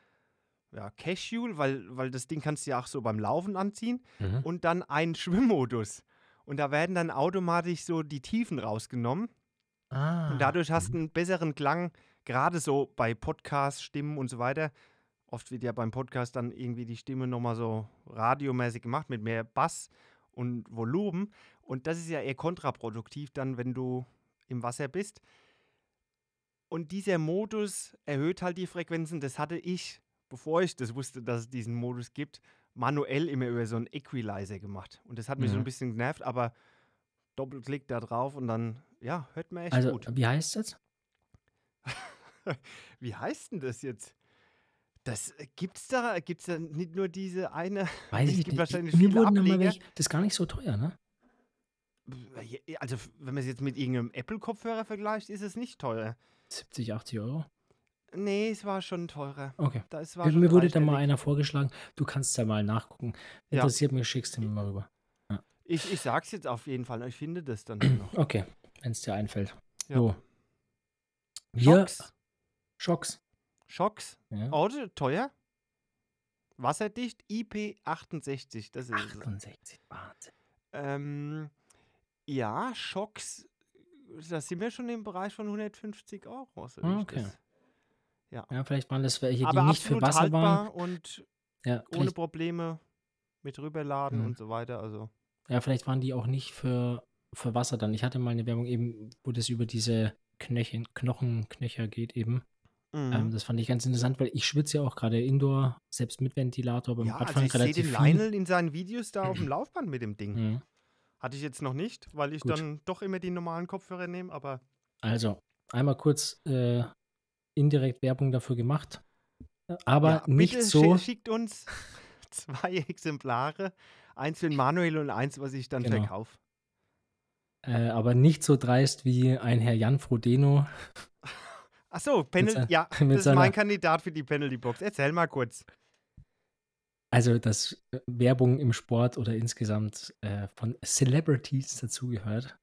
ja, Casual, weil, weil das Ding kannst du ja auch so beim Laufen anziehen Mhm. und dann einen Schwimmmodus. Und da werden dann automatisch so die Tiefen rausgenommen. Ah, Und dadurch hast du einen besseren Klang, gerade so bei Podcasts, Stimmen und so weiter. Oft wird ja beim Podcast dann irgendwie die Stimme nochmal so radiomäßig gemacht mit mehr Bass und Volumen. Und das ist ja eher kontraproduktiv dann, wenn du im Wasser bist. Und dieser Modus erhöht halt die Frequenzen. Das hatte ich, bevor ich das wusste, dass es diesen Modus gibt, manuell immer über so einen Equalizer gemacht. Und das hat mich so Mhm. ein bisschen genervt, aber Doppelklick da drauf und dann, ja, hört man echt also, gut. wie heißt das? Wie heißt denn das jetzt? Das äh, gibt's da, gibt's da nicht nur diese eine, Weiß Es ich gibt nicht. wahrscheinlich Mir wurden Ableger. welche, das ist gar nicht so teuer, ne? also wenn man es jetzt mit irgendeinem Apple-Kopfhörer vergleicht, ist es nicht teuer. 70, 80 Euro. Nee, es war schon teurer. Okay. Das war Mir, mir wurde da mal einer vorgeschlagen, du kannst ja mal nachgucken. Ja. Interessiert mich, schickst du mir mal rüber. Ich, ich sag's jetzt auf jeden Fall. Ich finde das dann noch. Okay, wenn es dir einfällt. Ja. So. Wir, Schocks. Schocks. Schocks. Ja. Oh, teuer. Wasserdicht. IP68. Das ist es. 68, Wahnsinn. Ähm, ja, Schocks. Da sind wir schon im Bereich von 150 Euro. So okay. das- Ja, vielleicht waren das welche, die Aber nicht für Wasser waren. und Ja, ohne Probleme mit rüberladen Mhm. und so weiter. Also ja, vielleicht waren die auch nicht für, für Wasser dann. Ich hatte mal eine Werbung eben, wo das über diese Knöchen, Knochenknöcher geht eben. mhm. Ähm, das fand ich ganz interessant, weil ich schwitze ja auch gerade Indoor, selbst mit Ventilator beim ja, also Radfahren ich sehe den. Lionel in seinen Videos da auf dem Laufband mit dem Ding. Mhm. Hatte ich jetzt noch nicht, weil ich Gut. dann doch immer die normalen Kopfhörer nehme, aber Also, einmal kurz äh, indirekt Werbung dafür gemacht. Aber ja, nicht so. schi- schickt uns zwei Exemplare. Eins für den Manuel und eins, was ich dann Genau. verkaufe. Äh, aber nicht so dreist wie ein Herr Jan Frodeno. Achso, Penalty, sein- ja, das ist mein Kandidat für die Penalty Box. Erzähl mal kurz. Also, dass äh, Werbung im Sport oder insgesamt äh, von Celebrities dazugehört,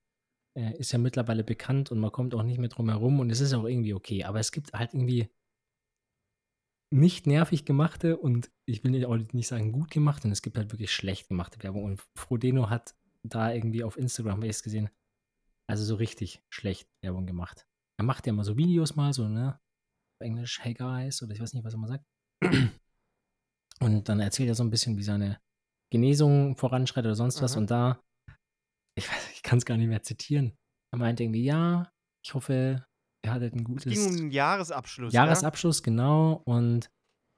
äh, ist ja mittlerweile bekannt und man kommt auch nicht mehr drum herum und es ist auch irgendwie okay. Aber es gibt halt irgendwie nicht nervig gemachte und ich will nicht- auch nicht sagen gut gemachte und es gibt halt wirklich schlecht gemachte Werbung. Und Frodeno hat da irgendwie auf Instagram, habe ich es gesehen, also so richtig schlecht Werbung gemacht. Er macht ja mal so Videos mal, so, ne? Auf Englisch, hey guys, oder ich weiß nicht, was er mal sagt. Und dann erzählt er so ein bisschen, wie seine Genesung voranschreitet oder sonst was. Mhm. Und da, ich weiß, ich kann es gar nicht mehr zitieren. Er meint irgendwie, ja, ich hoffe, er hattet ein Es gutes ging um den Jahresabschluss. Jahresabschluss, genau. Und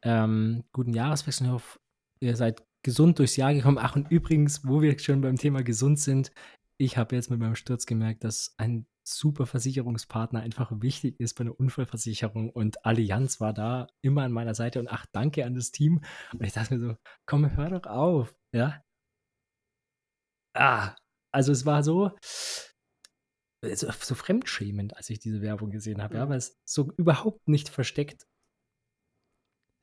ähm, guten Jahreswechsel. Ich hoffe, ihr seid gesund durchs Jahr gekommen. Ach, und übrigens, wo wir schon beim Thema gesund sind, ich habe jetzt mit meinem Sturz gemerkt, dass ein super Versicherungspartner einfach wichtig ist bei einer Unfallversicherung und Allianz war da immer an meiner Seite und ach, danke an das Team. Und ich dachte mir so, komm, hör doch auf, ja. Ah, also es war so, so, so fremdschämend, als ich diese Werbung gesehen habe, ja, Mhm. weil es so überhaupt nicht versteckt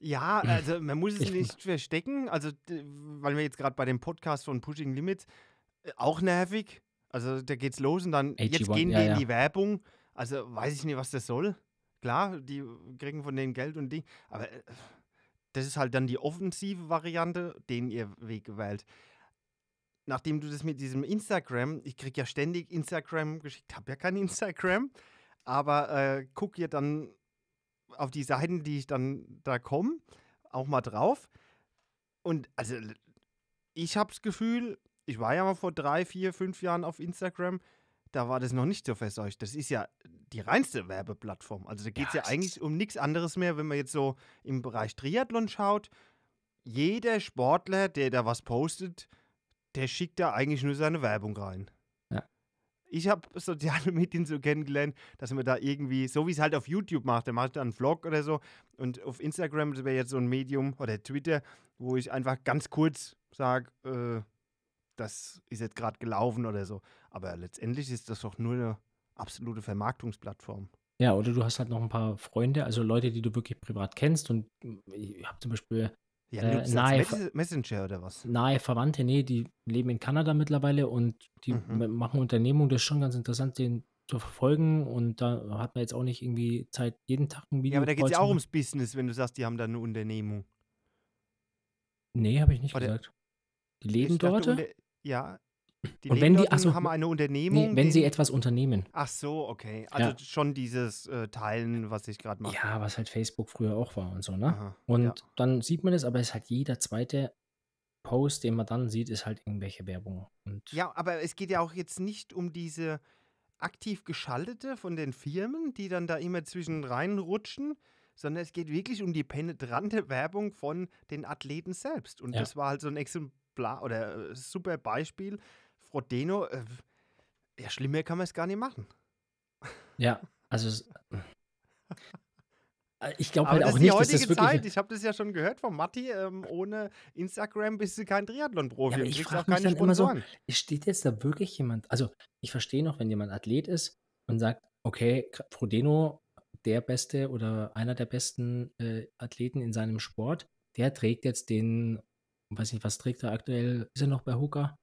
Ja, also man muss es Ich- nicht verstecken. Also, weil wir jetzt gerade bei dem Podcast von Pushing Limits äh, auch nervig. Also, da geht's los und dann jetzt AG1, gehen ja, die in ja. die Werbung. Also, weiß ich nicht, was das soll. Klar, die kriegen von denen Geld und Ding. Aber äh, das ist halt dann die offensive Variante, den ihr Weg gewählt. Nachdem du das mit diesem Instagram, ich krieg ja ständig Instagram geschickt, habe ja kein Instagram, aber äh, guck ihr dann auf die Seiten, die ich dann da komme, auch mal drauf. Und also ich habe das Gefühl, ich war ja mal vor drei, vier, fünf Jahren auf Instagram, da war das noch nicht so verseucht. Das ist ja die reinste Werbeplattform. Also da geht es Ja, ja, eigentlich um nichts anderes mehr, wenn man jetzt so im Bereich Triathlon schaut. Jeder Sportler, der da was postet, der schickt da eigentlich nur seine Werbung rein. Ja. Ich habe soziale Medien so kennengelernt, dass man da irgendwie, so wie es halt auf YouTube macht, der macht dann einen Vlog oder so. Und auf Instagram, das wäre jetzt so ein Medium oder Twitter, wo ich einfach ganz kurz sage, äh, das ist jetzt gerade gelaufen oder so. Aber letztendlich ist das doch nur eine absolute Vermarktungsplattform. Ja, oder du hast halt noch ein paar Freunde, also Leute, die du wirklich privat kennst. Und ich habe zum Beispiel Ja, Äh, nahe Messenger oder was? nahe Verwandte, nee, die leben in Kanada mittlerweile und die Mhm. machen Unternehmungen. Das ist schon ganz interessant, den zu verfolgen. Und da hat man jetzt auch nicht irgendwie Zeit, jeden Tag ein Video Ja, aber da geht es ja auch ums Business, wenn du sagst, die haben da eine Unternehmung. Nee, habe ich nicht Oder- gesagt. Die leben dachte, dort. unter- ja. Die Und wenn die- dort ach so, und haben eine Unternehmung. Nee, wenn sie etwas unternehmen. Ach so, okay. Also Ja. schon dieses äh, Teilen, was ich gerade mache. Ja, was halt Facebook früher auch war und so, ne? Aha, Und ja. dann sieht man es, aber es ist halt jeder zweite Post, den man dann sieht, ist halt irgendwelche Werbung. Und Ja, aber es geht ja auch jetzt nicht um diese aktiv geschaltete von den Firmen, die dann da immer zwischen reinrutschen, sondern es geht wirklich um die penetrante Werbung von den Athleten selbst. Und Ja. das war halt so ein Exemplar oder äh, super Beispiel. Frodeno, äh, ja, schlimmer kann man es gar nicht machen. ja, also Äh, ich glaube halt auch nicht, dass das wirklich. Zeit. Ich habe das ja schon gehört von Matti. Ähm, ohne Instagram bist du kein Triathlon-Profi. Ja, ich kriegst frag auch mich dann immer so. Steht jetzt da wirklich jemand? Also, ich verstehe noch, wenn jemand Athlet ist und sagt, okay, Frodeno der beste oder einer der besten äh, Athleten in seinem Sport, der trägt jetzt den, weiß nicht, was trägt er aktuell? Ist er noch bei Hoka?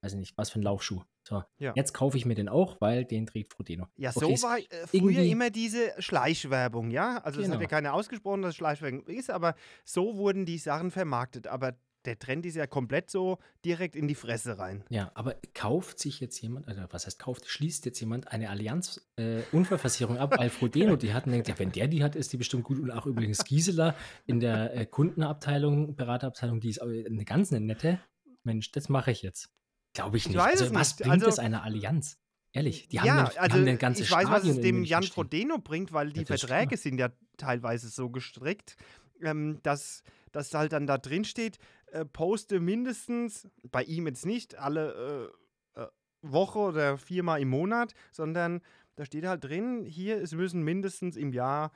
Weiß nicht, was für ein Laufschuh. So, Ja. jetzt kaufe ich mir den auch, weil den trägt Frodeno. Ja, Okay, so war äh, früher immer diese Schleichwerbung, ja? Also es hat ja Genau. keiner ausgesprochen, dass es Schleichwerbung ist, aber so wurden die Sachen vermarktet. Aber der Trend ist ja komplett so direkt in die Fresse rein. Ja, aber kauft sich jetzt jemand, also was heißt kauft, schließt jetzt jemand eine Allianz äh, ab, weil Frodeno die hat und denkt, ja, wenn der die hat, ist die bestimmt gut. Und auch übrigens Gisela in der äh, Kundenabteilung, Beraterabteilung, die ist auch eine ganz nette. Mensch, das mache ich jetzt. Glaube ich Ich nicht. weiß also, es was nicht. bringt Also- es einer Allianz? Ehrlich, die haben, ja, die also haben ein ganzes ich weiß, was Stadion es in dem Jan. Frodeno bringt, weil die Verträge sind ja teilweise so gestrickt, ähm, dass, dass halt dann da drin steht, äh, poste mindestens, bei ihm jetzt nicht, alle äh, äh, Woche oder viermal im Monat, sondern da steht halt drin, hier, es müssen mindestens im Jahr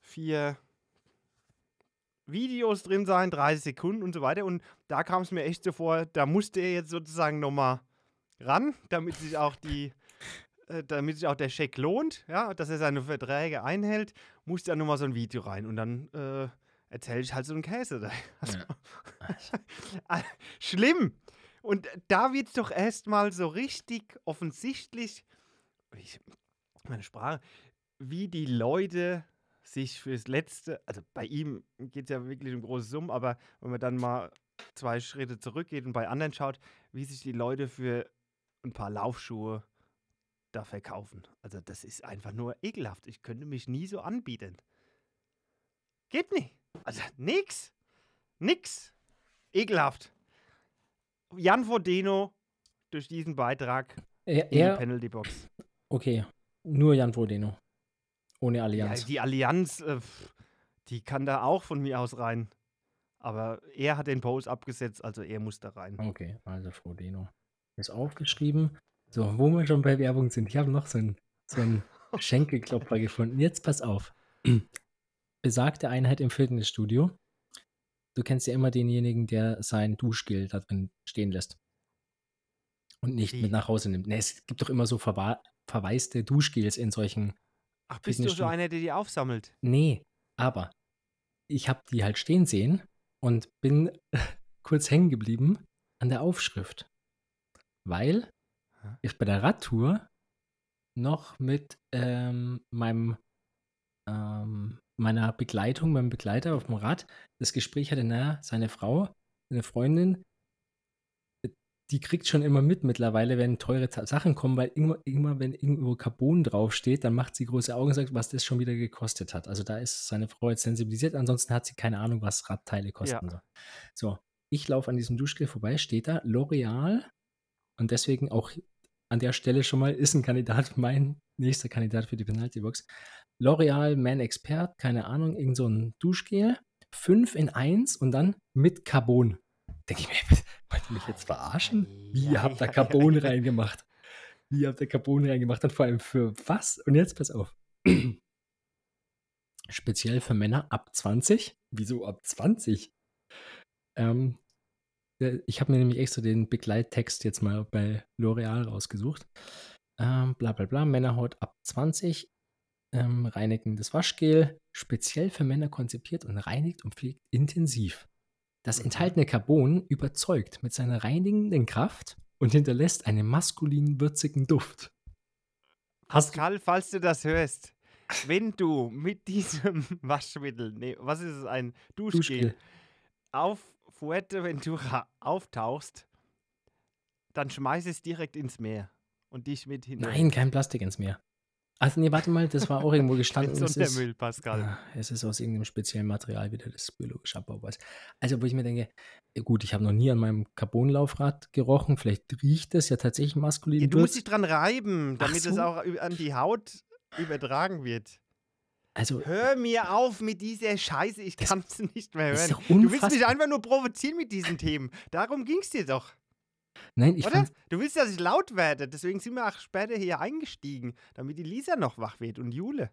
vier Videos drin sein, 30 Sekunden und so weiter. Und da kam es mir echt so vor, da musste er jetzt sozusagen nochmal ran, damit sich auch die, äh, damit sich auch der Scheck lohnt, ja, dass er seine Verträge einhält, muss da nochmal so ein Video rein. Und dann äh, erzähle ich halt so einen Käse. da. Also, Ah, Schlimm. Und da wird es doch erstmal so richtig offensichtlich, ich, meine Sprache, wie die Leute sich fürs Letzte, also bei ihm geht es ja wirklich um große Summen, aber wenn man dann mal zwei Schritte zurückgeht und bei anderen schaut, wie sich die Leute für ein paar Laufschuhe da verkaufen. Also das ist einfach nur ekelhaft. Ich könnte mich nie so anbieten. Geht nicht. Also nix. Nix. Ekelhaft. Jan Frodeno durch diesen Beitrag Er, in die Penalty Box. okay, nur Jan Frodeno. Ohne Ja, Allianz. die Allianz, äh, die kann da auch von mir aus rein. Aber er hat den Post abgesetzt, also er muss da rein. Okay, also Frodeno. Ist aufgeschrieben. So, wo wir schon bei Werbung sind. Ich habe noch so einen, so einen Schenkelklopfer gefunden. Jetzt pass auf. Besagte Einheit im Fitnessstudio. Du kennst ja immer denjenigen, der sein Duschgel da drin stehen lässt. Und nicht Wie? mit nach Hause nimmt. Nee, es gibt doch immer so verwa verwaiste Duschgels in solchen. Ach, bist du so einer, der die aufsammelt? Nee, aber ich habe die halt stehen sehen und bin kurz hängen geblieben an der Aufschrift. Weil ich bei der Radtour noch mit ähm, meinem ähm, meiner Begleitung, meinem Begleiter auf dem Rad das Gespräch hatte, naja, seine Frau, seine Freundin, die kriegt schon immer mit mittlerweile, wenn teure Sachen kommen, weil immer, immer wenn irgendwo Carbon draufsteht, dann macht sie große Augen und sagt, was das schon wieder gekostet hat. Also da ist seine Frau jetzt sensibilisiert, ansonsten hat sie keine Ahnung, was Radteile kosten. So. so, ich laufe an diesem Duschgel vorbei, steht da L'Oreal und deswegen auch an der Stelle schon mal ist ein Kandidat, mein nächster Kandidat für die Penaltybox. L'Oreal Man Expert, keine Ahnung, irgend so ein Duschgel, 5 in 1 und dann mit Carbon. Denke ich mir, wollt ihr mich jetzt verarschen? Wie Ja, habt ihr ja, Carbon ja. reingemacht? Wie habt ihr Carbon reingemacht? Und vor allem für was? Und jetzt pass auf. Speziell für Männer ab 20. Wieso ab 20? Ähm, äh, ich habe mir nämlich extra den Begleittext jetzt mal bei L'Oreal rausgesucht. Ähm, bla bla bla, Männerhaut ab 20, ähm, reinigendes Waschgel, speziell für Männer konzipiert und reinigt und pflegt intensiv. Das Mhm. enthaltene Carbon überzeugt mit seiner reinigenden Kraft und hinterlässt einen maskulinen, würzigen Duft. Hast Pascal, falls du das hörst, wenn du mit diesem Waschmittel, nee, was ist es, ein Duschgel, Duschgel. auf Fuerteventura auftauchst, dann schmeiß es direkt ins Meer und dich mit hinein. Nein, kein Plastik ins Meer. Also, nee, warte mal, das war auch irgendwo gestanden. Es so ist- Müll, Pascal. Ah, Es ist aus irgendeinem speziellen Material wieder, das biologisch abbaubar ist. Also, wo ich mir denke, gut, ich habe noch nie an meinem Carbonlaufrad gerochen. Vielleicht riecht es ja tatsächlich maskulin. Ja, du musst dich dran reiben, damit es so. auch ü- an die Haut übertragen wird. also, Hör mir auf mit dieser Scheiße, ich Das- kann es nicht mehr das hören. Du willst mich einfach nur provozieren mit diesen Themen. Darum ging es dir doch, nein, ich oder? Du willst, dass ich laut werde, deswegen sind wir auch später hier eingestiegen, damit die Lisa noch wach wird und Jule.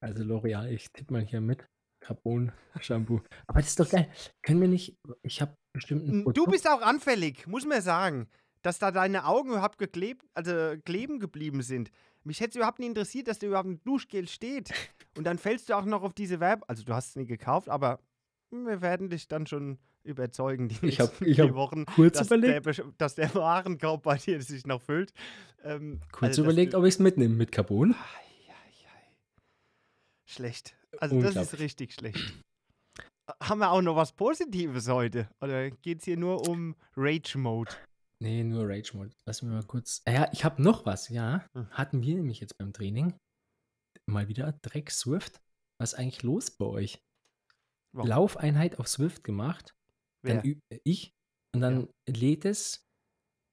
also L'Oreal, ich tippe mal hier mit. Carbon-Shampoo. Aber das ist doch geil. Können wir nicht, ich habe bestimmt ein Du bist auch anfällig, muss man sagen, dass da deine Augen überhaupt geklebt, also kleben geblieben sind. Mich hätte es überhaupt nicht interessiert, dass da überhaupt ein Duschgel steht. Und dann fällst du auch noch auf diese Werb. Also, du hast es nie gekauft, aber wir werden dich dann schon überzeugen, die Ich hab- ich vier hab Wochen, kurz dass der, überlegt, Besch- dass der Warenkorb bei dir sich noch füllt. Ähm, kurz also, überlegt, ob ich es mitnehme mit Carbon. Schlecht. Also, das ist richtig schlecht. Haben wir auch noch was Positives heute? Oder geht es hier nur um Rage-Mode? Nee, nur Rage Mode. Lass mich mal kurz. Ah Ja, ich habe noch was, ja. Hm. Hatten wir nämlich jetzt beim Training. Mal wieder Dreck Swift. Was ist eigentlich los bei euch? Warum? Laufeinheit auf Swift gemacht. Wer? Dann üb- ich. Und dann lädt es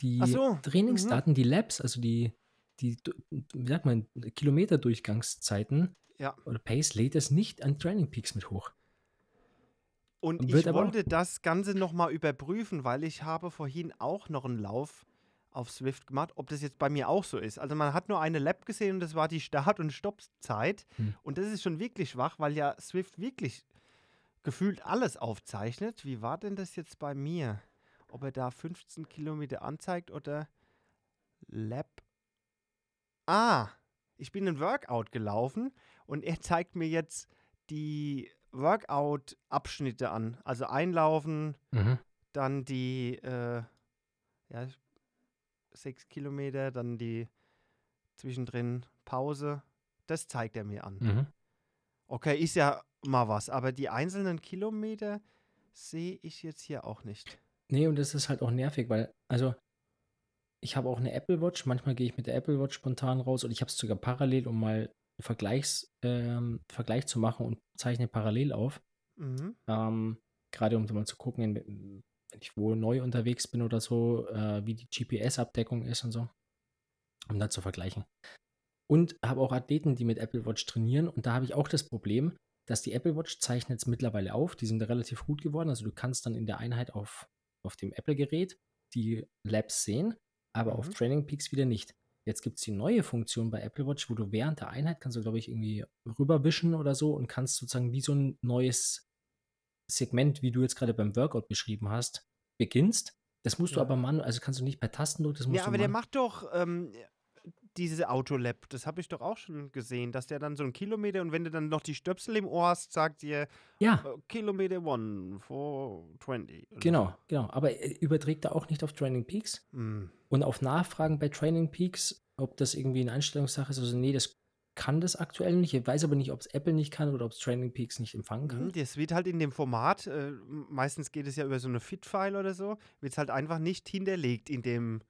die so, mhm. Trainingsdaten, die Labs, also die, die, wie sagt man, Kilometerdurchgangszeiten Ja. oder Pace, lädt es nicht an Training Peaks mit hoch. Und Wird ich wollte das Ganze nochmal überprüfen, weil ich habe vorhin auch noch einen Lauf auf Swift gemacht, ob das jetzt bei mir auch so ist. Also man hat nur eine Lab gesehen und das war die Start- und Stoppzeit. Hm. Und das ist schon wirklich schwach, weil ja Swift wirklich gefühlt alles aufzeichnet. Wie war denn das jetzt bei mir? Ob er da 15 Kilometer anzeigt oder Lab. Ah, ich bin ein Workout gelaufen und er zeigt mir jetzt die Workout-Abschnitte an. Also einlaufen, Mhm. dann die äh, ja, sechs Kilometer, dann die zwischendrin Pause. Das zeigt er mir an. Mhm. Okay, ist ja mal was, aber die einzelnen Kilometer sehe ich jetzt hier auch nicht. Nee, und das ist halt auch nervig, weil, also, ich habe auch eine Apple Watch. Manchmal gehe ich mit der Apple Watch spontan raus und ich habe es sogar parallel, um mal einen Vergleichs, ähm, Vergleich zu machen und zeichne parallel auf. Mhm. Ähm, gerade um mal zu gucken, wenn ich wo neu unterwegs bin oder so, äh, wie die GPS-Abdeckung ist und so, um da zu vergleichen. Und habe auch Athleten, die mit Apple Watch trainieren und da habe ich auch das Problem, dass die Apple Watch zeichnet es mittlerweile auf. Die sind relativ gut geworden. Also du kannst dann in der Einheit auf, auf dem Apple-Gerät die Labs sehen, aber auf Mhm. Training Peaks wieder nicht. Jetzt gibt es die neue Funktion bei Apple Watch, wo du während der Einheit kannst du, glaube ich, irgendwie rüberwischen oder so und kannst sozusagen wie so ein neues Segment, wie du jetzt gerade beim Workout beschrieben hast, beginnst. Das musst du Ja. aber manuell, also kannst du nicht per Tastendruck, das musst Ja, du aber der macht doch ähm, diese Autolab. Das habe ich doch auch schon gesehen, dass der dann so einen Kilometer und wenn du dann noch die Stöpsel im Ohr hast, sagt dir Ja, äh, Kilometer 1, 420. oder genau, genau. Aber er überträgt er auch nicht auf Training Peaks. Hm. Und auf Nachfragen bei Training Peaks, ob das irgendwie eine Einstellungssache ist, also nee, das kann das aktuell nicht. Ich weiß aber nicht, ob es Apple nicht kann oder ob es Training Peaks nicht empfangen kann. Mhm, Das wird halt in dem Format, äh, meistens geht es ja über so eine Fit-File oder so, wird es halt einfach nicht hinterlegt in dem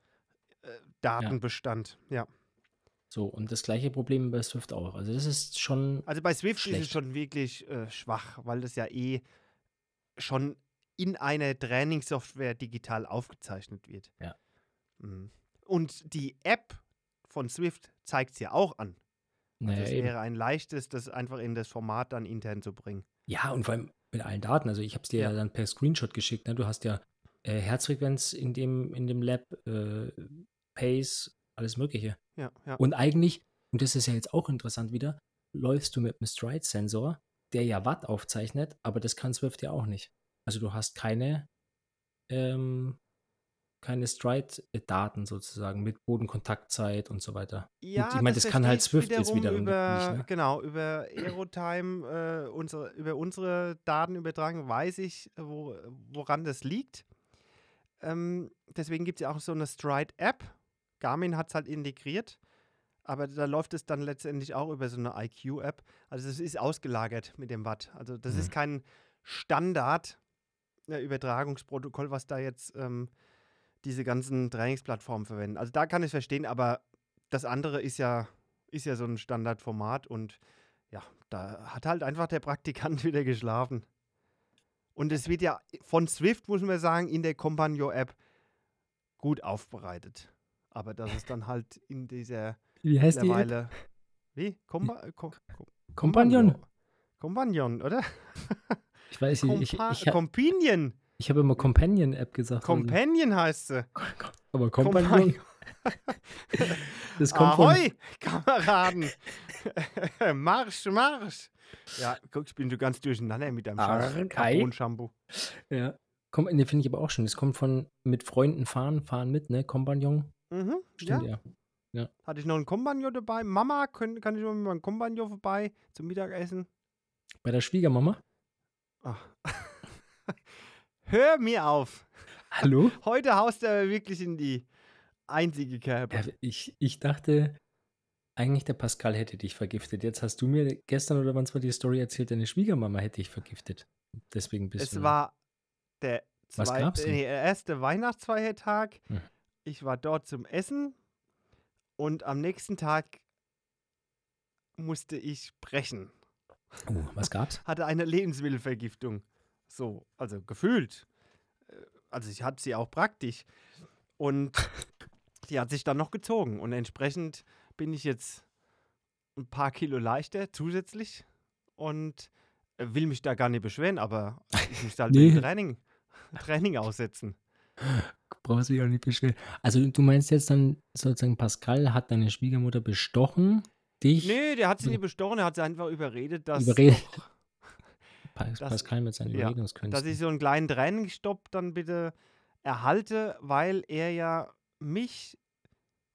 äh, Datenbestand. Ja. So, und das gleiche Problem bei Swift auch. Also das ist schon, Also bei Swift ist es Schlecht. schon wirklich äh, schwach, weil das ja eh schon in einer Trainingssoftware digital aufgezeichnet wird. Ja. Mhm. Und die App von Swift zeigt es ja auch an. naja, das eben. wäre ein leichtes, das einfach in das Format dann intern zu bringen. Ja, und vor allem mit allen Daten. Also ich habe es dir ja. Ja. dann per Screenshot geschickt. Ne? Du hast ja äh, Herzfrequenz in dem, in dem Lab, äh, Pace, alles Mögliche. Ja, ja. Und eigentlich, und das ist ja jetzt auch interessant wieder, läufst du mit einem Stride-Sensor, der ja Watt aufzeichnet, aber das kann Swift ja auch nicht. Also du hast keine, ähm, keine Stride-Daten sozusagen mit Bodenkontaktzeit und so weiter. Ja, ich mein, das kann verstehe halt Swift jetzt wiederum über, nicht, ne? Genau, über Aerotime, äh, unsere, über unsere Datenübertragung weiß ich, wo, woran das liegt. Ähm, deswegen gibt es ja auch so eine Stride-App. Garmin hat es halt integriert, aber da läuft es dann letztendlich auch über so eine IQ-App. Also es ist ausgelagert mit dem Watt. Also das Mhm. ist kein Standard äh, Übertragungsprotokoll, was da jetzt ähm, diese ganzen Trainingsplattformen verwenden. Also da kann ich verstehen, aber das andere ist ja, ist ja so ein Standardformat und ja, da hat halt einfach der Praktikant wieder geschlafen. Und es wird ja von Swift, muss man sagen, in der Compagnon-App gut aufbereitet. Aber das ist dann halt in dieser Wie heißt die? App? mittlerweile. Wie? Compa Com Com Compagnon. Compagnon, oder? Ich weiß nicht, ich, ich, ich, Companion. ich habe immer Companion-App gesagt. also- Companion heißt sie. aber Companion, das kommt Ahoi, Kameraden. marsch, marsch. Ja, guck, ich bin so ganz durcheinander mit deinem. Carbon-Shampoo. von, ja. Kommt, ne, finde ich aber auch schön. Das kommt von mit Freunden fahren, fahren mit, ne? Compagnon. Mhm, Stimmt, ja. ja. Ja. Hatte ich noch einen Kompagnon dabei. Mama, können, kann ich mal mit meinem Kompagnon vorbei zum Mittagessen? Bei der Schwiegermama? Ach. Hör mir auf. Hallo? Heute haust du aber wirklich in die einzige Kerbe. Ja, ich, ich dachte, eigentlich der Pascal hätte dich vergiftet. Jetzt hast du mir gestern oder wann es war die Story erzählt, deine Schwiegermama hätte dich vergiftet. Deswegen bist es du. war der, Was zwei, gab's denn? nee, der erste Weihnachtsfeiertag. Hm. Ich war dort zum Essen und am nächsten Tag musste ich brechen. Oh, was gab's? Hatte eine Lebensmittelvergiftung. So, also gefühlt. Äh, Also ich hatte sie auch praktisch. Und die hat sich dann noch gezogen. Und entsprechend bin ich jetzt ein paar Kilo leichter zusätzlich und will mich da gar nicht beschweren, aber ich muss halt Nee. Training, Training aussetzen. Brauchst du dich auch nicht beschweren. Also du meinst jetzt dann sozusagen, Pascal hat deine Schwiegermutter bestochen, dich, Nee, der hat sie nicht bestochen, er hat sie einfach überredet, dass, Überredet. doch- Pa- das- Pascal mit seinen ja, Überredungskünsten. dass ich so einen kleinen Trainingsstopp dann bitte erhalte, weil er ja mich,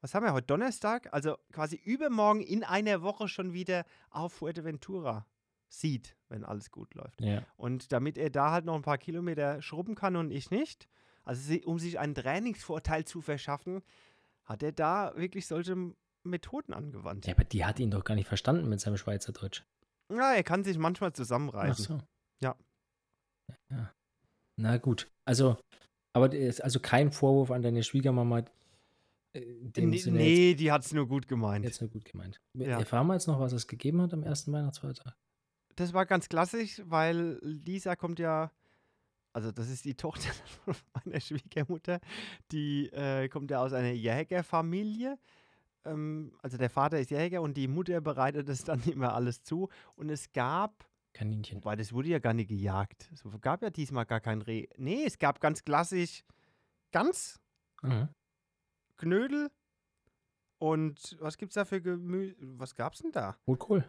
was haben wir heute, Donnerstag, also quasi übermorgen in einer Woche schon wieder auf Fuerteventura sieht, wenn alles gut läuft. ja. Und damit er da halt noch ein paar Kilometer schrubben kann und ich nicht, also um sich einen Trainingsvorteil zu verschaffen, hat er da wirklich solche Methoden angewandt. ja, aber die hat ihn doch gar nicht verstanden mit seinem Schweizerdeutsch. Ja, er kann sich manchmal Ach zusammenreißen. so. Ja. ja. Na gut. Also, aber also kein Vorwurf an deine Schwiegermama. äh, dem Nee, nee, die hat es nur gut gemeint. Jetzt, jetzt nur gut gemeint. Ja. Erfahren wir jetzt noch, was es gegeben hat am ersten Weihnachtsfeiertag? Das war ganz klassisch, weil Lisa kommt ja, also das ist die Tochter meiner Schwiegermutter, die äh, kommt ja aus einer Jägerfamilie. Ähm, also der Vater ist Jäger und die Mutter bereitet es dann immer alles zu. Und es gab, Kaninchen. weil das wurde ja gar nicht gejagt. Es gab ja diesmal gar kein Reh. Nee, es gab ganz klassisch ganz Mhm. Knödel. Und was gibt's da für Gemüse? Was gab's denn da? Rotkohl.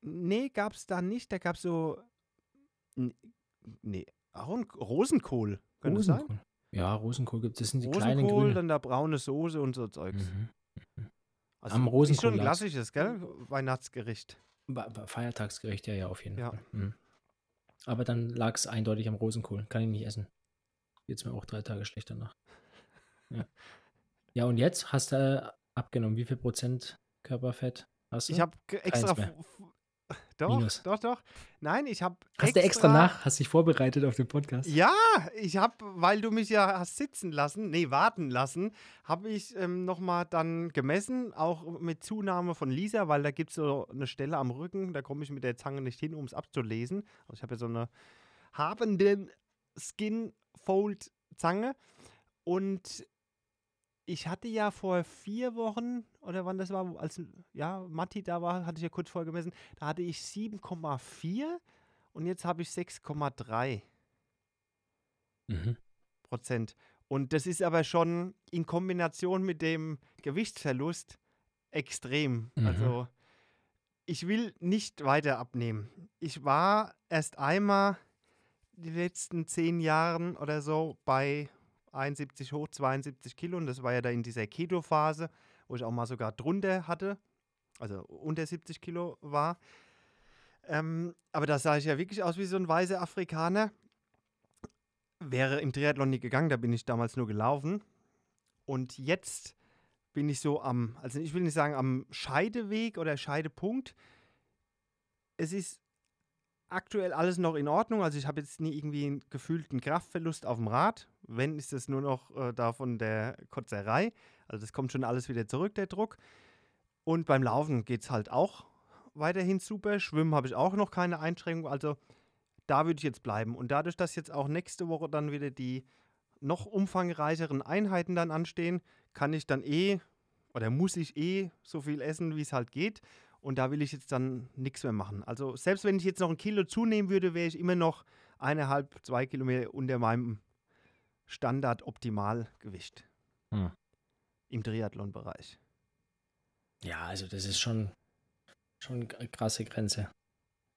Nee, gab's da nicht. Da gab's so. Nee, Aaron, Rosenkohl. Kann das sein? Rosenkohl. Ja, Rosenkohl gibt es. Das sind die kleinen Rosenkohl, Grüne. dann da braune Soße und so Zeugs. Mhm. Also Am Ist Rosenkohl schon ein klassisches, gell? Weihnachtsgericht. Feiertagsgericht, ja, ja, auf jeden Ja. Fall. Mhm. Aber dann lag es eindeutig am Rosenkohl. Kann ich nicht essen. Geht's mir auch drei Tage schlechter nach. Ja. ja, und jetzt hast du äh, abgenommen. Wie viel Prozent Körperfett hast du? Ich habe extra. Doch, Minus. doch, doch. Nein, ich habe. hast du extra nach? Hast dich vorbereitet auf den Podcast? Ja, ich habe, weil du mich ja hast sitzen lassen, nee, warten lassen, habe ich ähm, nochmal dann gemessen, auch mit Zunahme von Lisa, weil da gibt es so eine Stelle am Rücken, da komme ich mit der Zange nicht hin, um es abzulesen. Also ich habe ja so eine habenden Skin-Fold-Zange und ich hatte ja vor vier Wochen, oder wann das war, als ja, Matti da war, hatte ich ja kurz vorher gemessen, da hatte ich 7,4 und jetzt habe ich 6,3 Mhm. Prozent. Und das ist aber schon in Kombination mit dem Gewichtsverlust extrem. Mhm. Also ich will nicht weiter abnehmen. Ich war erst einmal die letzten zehn Jahren oder so bei 71 hoch, 72 Kilo. Und das war ja da in dieser Keto-Phase, wo ich auch mal sogar drunter hatte, also unter 70 Kilo war. Ähm, aber da sah ich ja wirklich aus wie so ein weißer Afrikaner. Wäre im Triathlon nicht gegangen, da bin ich damals nur gelaufen. Und jetzt bin ich so am, also ich will nicht sagen am Scheideweg oder Scheidepunkt. Es ist aktuell alles noch in Ordnung. Also ich habe jetzt nie irgendwie einen gefühlten Kraftverlust auf dem Rad. Wenn, ist das nur noch äh, da von der Kotzerei. Also das kommt schon alles wieder zurück, der Druck. Und beim Laufen geht es halt auch weiterhin super. Schwimmen habe ich auch noch keine Einschränkung. Also da würde ich jetzt bleiben. Und dadurch, dass jetzt auch nächste Woche dann wieder die noch umfangreicheren Einheiten dann anstehen, kann ich dann eh oder muss ich eh so viel essen, wie es halt geht. Und da will ich jetzt dann nichts mehr machen. Also selbst wenn ich jetzt noch ein Kilo zunehmen würde, wäre ich immer noch eineinhalb, zwei Kilometer unter meinem Standard-Optimalgewicht Hm. im Triathlon-Bereich. Ja, also das ist schon, schon eine krasse Grenze.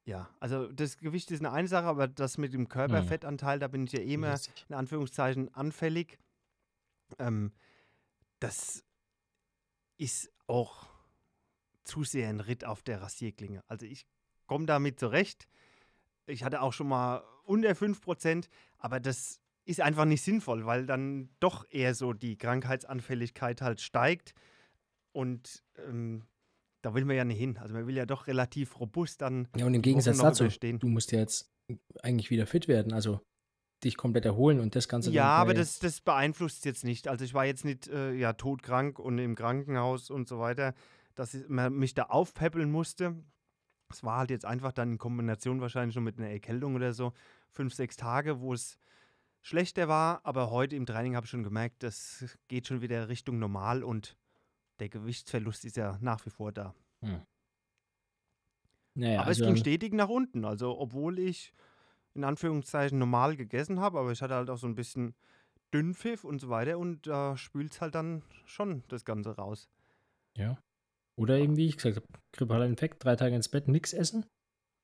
Ja, also das Gewicht ist eine eine Sache, aber das mit dem Körperfettanteil, da bin ich ja eh immer in Anführungszeichen anfällig. Ähm, das ist auch zu sehr ein Ritt auf der Rasierklinge. Also ich komme damit zurecht. Ich hatte auch schon mal unter 5%, aber das ist einfach nicht sinnvoll, weil dann doch eher so die Krankheitsanfälligkeit halt steigt. Und ähm, da will man ja nicht hin. Also man will ja doch relativ robust dann. Ja, und im Gegensatz dazu, überstehen. du musst ja jetzt eigentlich wieder fit werden. Also dich komplett erholen und das Ganze. Ja, aber das, das beeinflusst es jetzt nicht. Also ich war jetzt nicht äh, ja, todkrank und im Krankenhaus und so weiter, dass ich, mich da aufpäppeln musste. Es war halt jetzt einfach dann in Kombination wahrscheinlich schon mit einer Erkältung oder so, fünf, sechs Tage, wo es schlechter war. Aber heute im Training habe ich schon gemerkt, das geht schon wieder Richtung normal und der Gewichtsverlust ist ja nach wie vor da. Hm. Naja, aber also es ging stetig nach unten. Also obwohl ich in Anführungszeichen normal gegessen habe, aber ich hatte halt auch so ein bisschen Dünnpfiff und so weiter und da äh, spült es halt dann schon das Ganze raus. Ja. Oder eben, wie ich gesagt habe, grippaler Infekt, drei Tage ins Bett, nichts essen.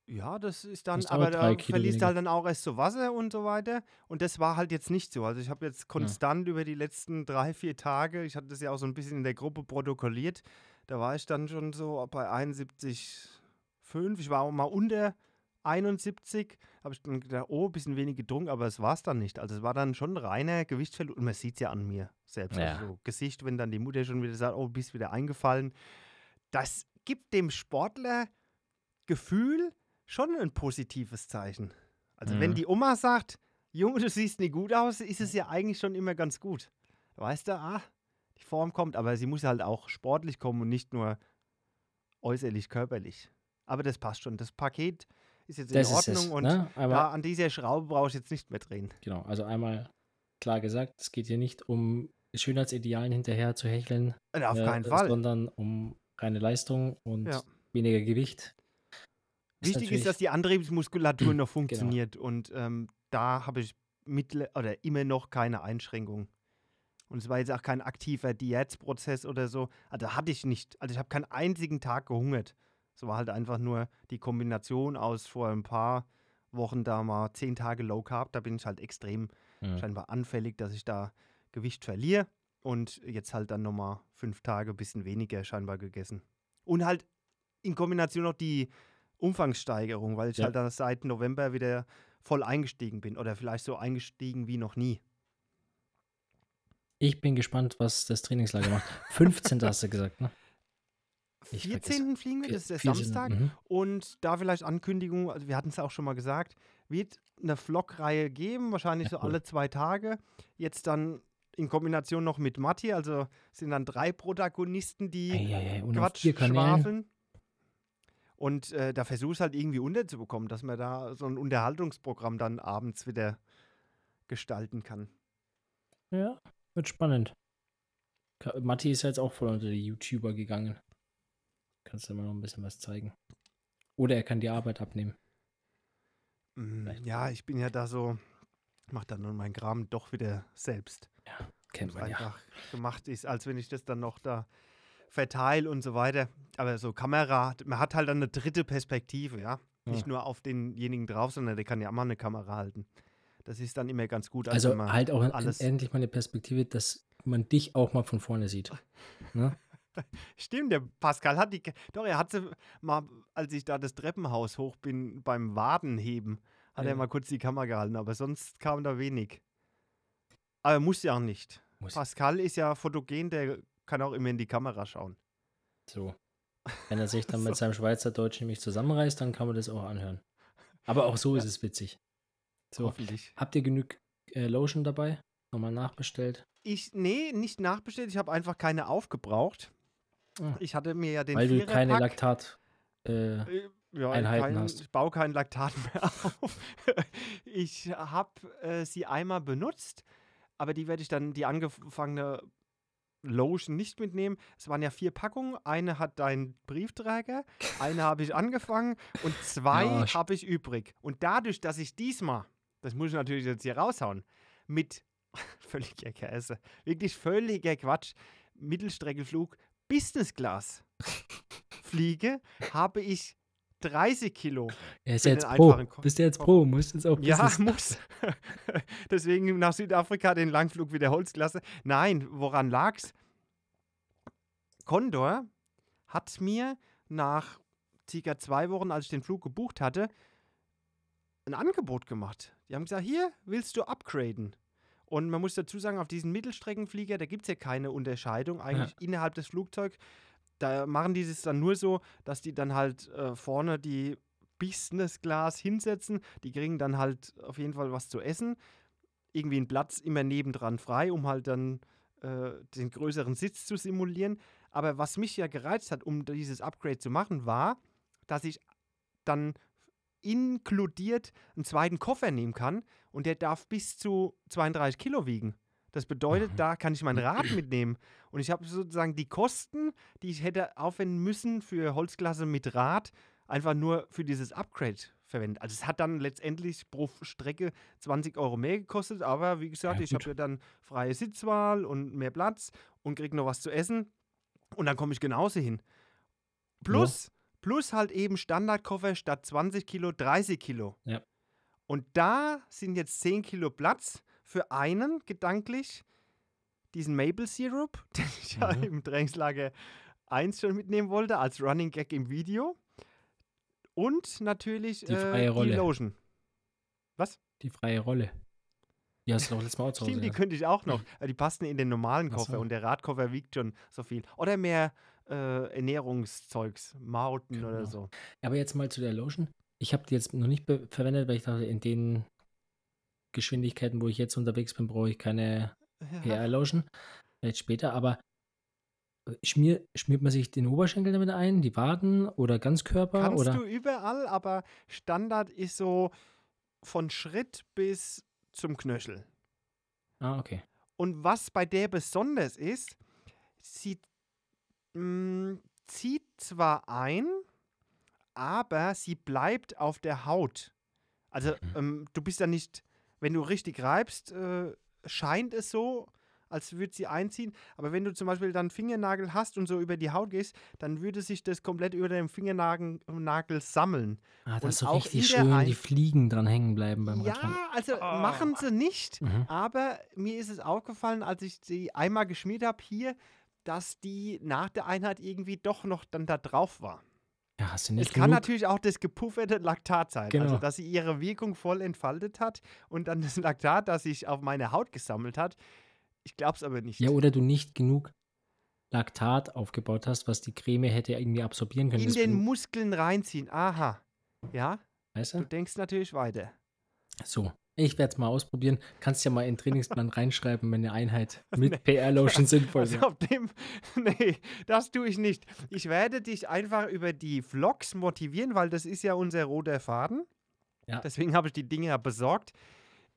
Ja, das ist dann, aber da verliest halt dann auch erst so Wasser und so weiter. Und das war halt jetzt nicht so. Also ich habe jetzt konstant ja. über die letzten drei, vier Tage, ich hatte das ja auch so ein bisschen in der Gruppe protokolliert, da war ich dann schon so bei 71,5. Ich war auch mal unter 71, habe ich dann gedacht, oh, ein bisschen wenig getrunken, aber es war es dann nicht. Also es war dann schon reiner Gewichtsverlust und man sieht es ja an mir selbst. Ja. Also Gesicht, wenn dann die Mutter schon wieder sagt, oh, bist wieder eingefallen. Das gibt dem Sportler Gefühl schon ein positives Zeichen. Also mhm. wenn die Oma sagt, Junge, du siehst nicht gut aus, ist es ja eigentlich schon immer ganz gut. Weißt du, ah, die Form kommt, aber sie muss halt auch sportlich kommen und nicht nur äußerlich körperlich. Aber das passt schon. Das Paket ist jetzt das in Ordnung es, und ne? da an dieser Schraube brauche ich jetzt nicht mehr drehen. Genau, also einmal klar gesagt, es geht hier nicht um Schönheitsidealen hinterher zu hecheln. Äh, auf äh, keinen Fall. Sondern um reine Leistung und ja. weniger Gewicht. Wichtig ist, dass die Antriebsmuskulatur noch funktioniert genau. und ähm, da habe ich mittel oder immer noch keine Einschränkungen. Und es war jetzt auch kein aktiver Diätprozess oder so. Also hatte ich nicht. Also ich habe keinen einzigen Tag gehungert. Es war halt einfach nur die Kombination aus vor ein paar Wochen da mal zehn Tage Low Carb. Da bin ich halt extrem mhm. scheinbar anfällig, dass ich da Gewicht verliere. Und jetzt halt dann nochmal fünf Tage ein bisschen weniger scheinbar gegessen. Und halt in Kombination noch die Umfangssteigerung, weil ich ja. halt dann seit November wieder voll eingestiegen bin oder vielleicht so eingestiegen wie noch nie. Ich bin gespannt, was das Trainingslager macht. 15. hast du gesagt, ne? 14. fliegen wir, das ist der Samstag. Mhm. Und da vielleicht Ankündigung, also wir hatten es auch schon mal gesagt, wird eine Vlog-Reihe geben, wahrscheinlich ja, so cool. alle zwei Tage. Jetzt dann in Kombination noch mit Matti, also sind dann drei Protagonisten, die ei, ei, ei. Quatsch schwafeln. Und äh, da versuche ich halt irgendwie unterzubekommen, dass man da so ein Unterhaltungsprogramm dann abends wieder gestalten kann. Ja, wird spannend. Matti ist jetzt auch voll unter die YouTuber gegangen. Kannst du immer noch ein bisschen was zeigen. Oder er kann die Arbeit abnehmen. Mm, ja, ich bin ja da so, mach dann nun mein Kram doch wieder selbst. Ja, kennt man einfach gemacht ist, als wenn ich das dann noch da verteile und so weiter. Aber so Kamera, man hat halt dann eine dritte Perspektive, ja. ja. Nicht nur auf denjenigen drauf, sondern der kann ja auch mal eine Kamera halten. Das ist dann immer ganz gut. Also halt auch alles endlich mal eine Perspektive, dass man dich auch mal von vorne sieht. Ne? Stimmt, der Pascal hat die. Doch, er hat sie mal, als ich da das Treppenhaus hoch bin, beim Wadenheben, hat ja. er mal kurz die Kamera gehalten, aber sonst kam da wenig. Aber muss ja auch nicht. Muss. Pascal ist ja fotogen, der kann auch immer in die Kamera schauen. So. Wenn er sich dann so. mit seinem Schweizerdeutsch nämlich zusammenreißt, dann kann man das auch anhören. Aber auch so ja. ist es witzig. So. Hoffentlich. Habt ihr genug äh, Lotion dabei? Nochmal nachbestellt? Ich, nee, nicht nachbestellt. Ich habe einfach keine aufgebraucht. Ah. Ich hatte mir ja den Weil du keine Laktat äh, äh, ja, Einheiten kein, hast. Ich baue kein Laktat mehr auf. ich habe äh, sie einmal benutzt, aber die werde ich dann, die angefangene Lotion nicht mitnehmen. Es waren ja vier Packungen. Eine hat dein Briefträger, eine habe ich angefangen und zwei ja, habe ich übrig. Und dadurch, dass ich diesmal, das muss ich natürlich jetzt hier raushauen, mit völliger Käse, wirklich völliger Quatsch, Mittelstreckenflug Business Class fliege, habe ich 30 Kilo. Er ist ja jetzt Pro. Bist du jetzt Pro? Musst jetzt auch Ja, muss. Deswegen nach Südafrika den Langflug wieder Holzklasse. Nein, woran lag's? Condor hat mir nach circa zwei Wochen, als ich den Flug gebucht hatte, ein Angebot gemacht. Die haben gesagt, hier willst du upgraden. Und man muss dazu sagen, auf diesen Mittelstreckenflieger, da gibt es ja keine Unterscheidung eigentlich ja. innerhalb des Flugzeugs. Da machen die es dann nur so, dass die dann halt äh, vorne die Business Class hinsetzen. Die kriegen dann halt auf jeden Fall was zu essen. Irgendwie einen Platz immer nebendran frei, um halt dann äh, den größeren Sitz zu simulieren. Aber was mich ja gereizt hat, um dieses Upgrade zu machen, war, dass ich dann inkludiert einen zweiten Koffer nehmen kann und der darf bis zu 32 Kilo wiegen. Das bedeutet, da kann ich mein Rad mitnehmen. Und ich habe sozusagen die Kosten, die ich hätte aufwenden müssen für Holzklasse mit Rad, einfach nur für dieses Upgrade verwendet. Also es hat dann letztendlich pro Strecke 20 Euro mehr gekostet, aber wie gesagt, ja, ich habe ja dann freie Sitzwahl und mehr Platz und kriege noch was zu essen und dann komme ich genauso hin. Plus, ja. plus halt eben Standardkoffer statt 20 Kilo 30 Kilo. Ja. Und da sind jetzt 10 Kilo Platz für einen gedanklich, diesen Maple Syrup, den ich mhm. ja im Trainingslager 1 schon mitnehmen wollte, als Running Gag im Video. Und natürlich die, freie äh, Rolle. die Lotion. Was? Die freie Rolle. Die hast du doch letztes Mal auch zu Hause. Stimmt, die könnte ich auch noch. Die passen in den normalen Koffer so. und der Radkoffer wiegt schon so viel. Oder mehr äh, Ernährungszeugs, Mauten genau. oder so. Aber jetzt mal zu der Lotion. Ich habe die jetzt noch nicht verwendet, weil ich dachte, in den Geschwindigkeiten, wo ich jetzt unterwegs bin, brauche ich keine ja. PR-Lotion. Vielleicht später, aber äh, schmier, schmiert man sich den Oberschenkel damit ein, die Waden oder Ganzkörper? Kannst oder? du überall, aber Standard ist so von Schritt bis zum Knöchel. Ah, okay. Und was bei der besonders ist, sie mh, mm, zieht zwar ein, aber sie bleibt auf der Haut. Also mhm. ähm, du bist ja nicht, wenn du richtig reibst, äh, scheint es so, als würde sie einziehen. Aber wenn du zum Beispiel dann Fingernagel hast und so über die Haut gehst, dann würde sich das komplett über dem Fingernagel Nagel sammeln. Ah, das ist so richtig schön, Ein die Fliegen dran hängen bleiben beim Ja, Radfahren. also oh. machen sie nicht. Mhm. Aber mir ist es aufgefallen, als ich sie einmal geschmiert habe hier, dass die nach der Einheit irgendwie doch noch dann da drauf war. Ja, hast du nicht es genug? kann natürlich auch das gepufferte Laktat sein, also genau. also dass sie ihre Wirkung voll entfaltet hat und dann das Laktat, das sich auf meine Haut gesammelt hat, ich glaube es aber nicht. Ja, oder du nicht genug Laktat aufgebaut hast, was die Creme hätte irgendwie absorbieren können. In den Muskeln reinziehen. Aha. Ja? Weißt du? Du denkst natürlich weiter. So, ich werde es mal ausprobieren. Kannst ja mal in den Trainingsplan reinschreiben, wenn eine Einheit mit nee. PR-Lotion sinnvoll ist. Also nee, das tue ich nicht. Ich werde dich einfach über die Vlogs motivieren, weil das ist ja unser roter Faden. Ja. Deswegen habe ich die Dinge ja besorgt.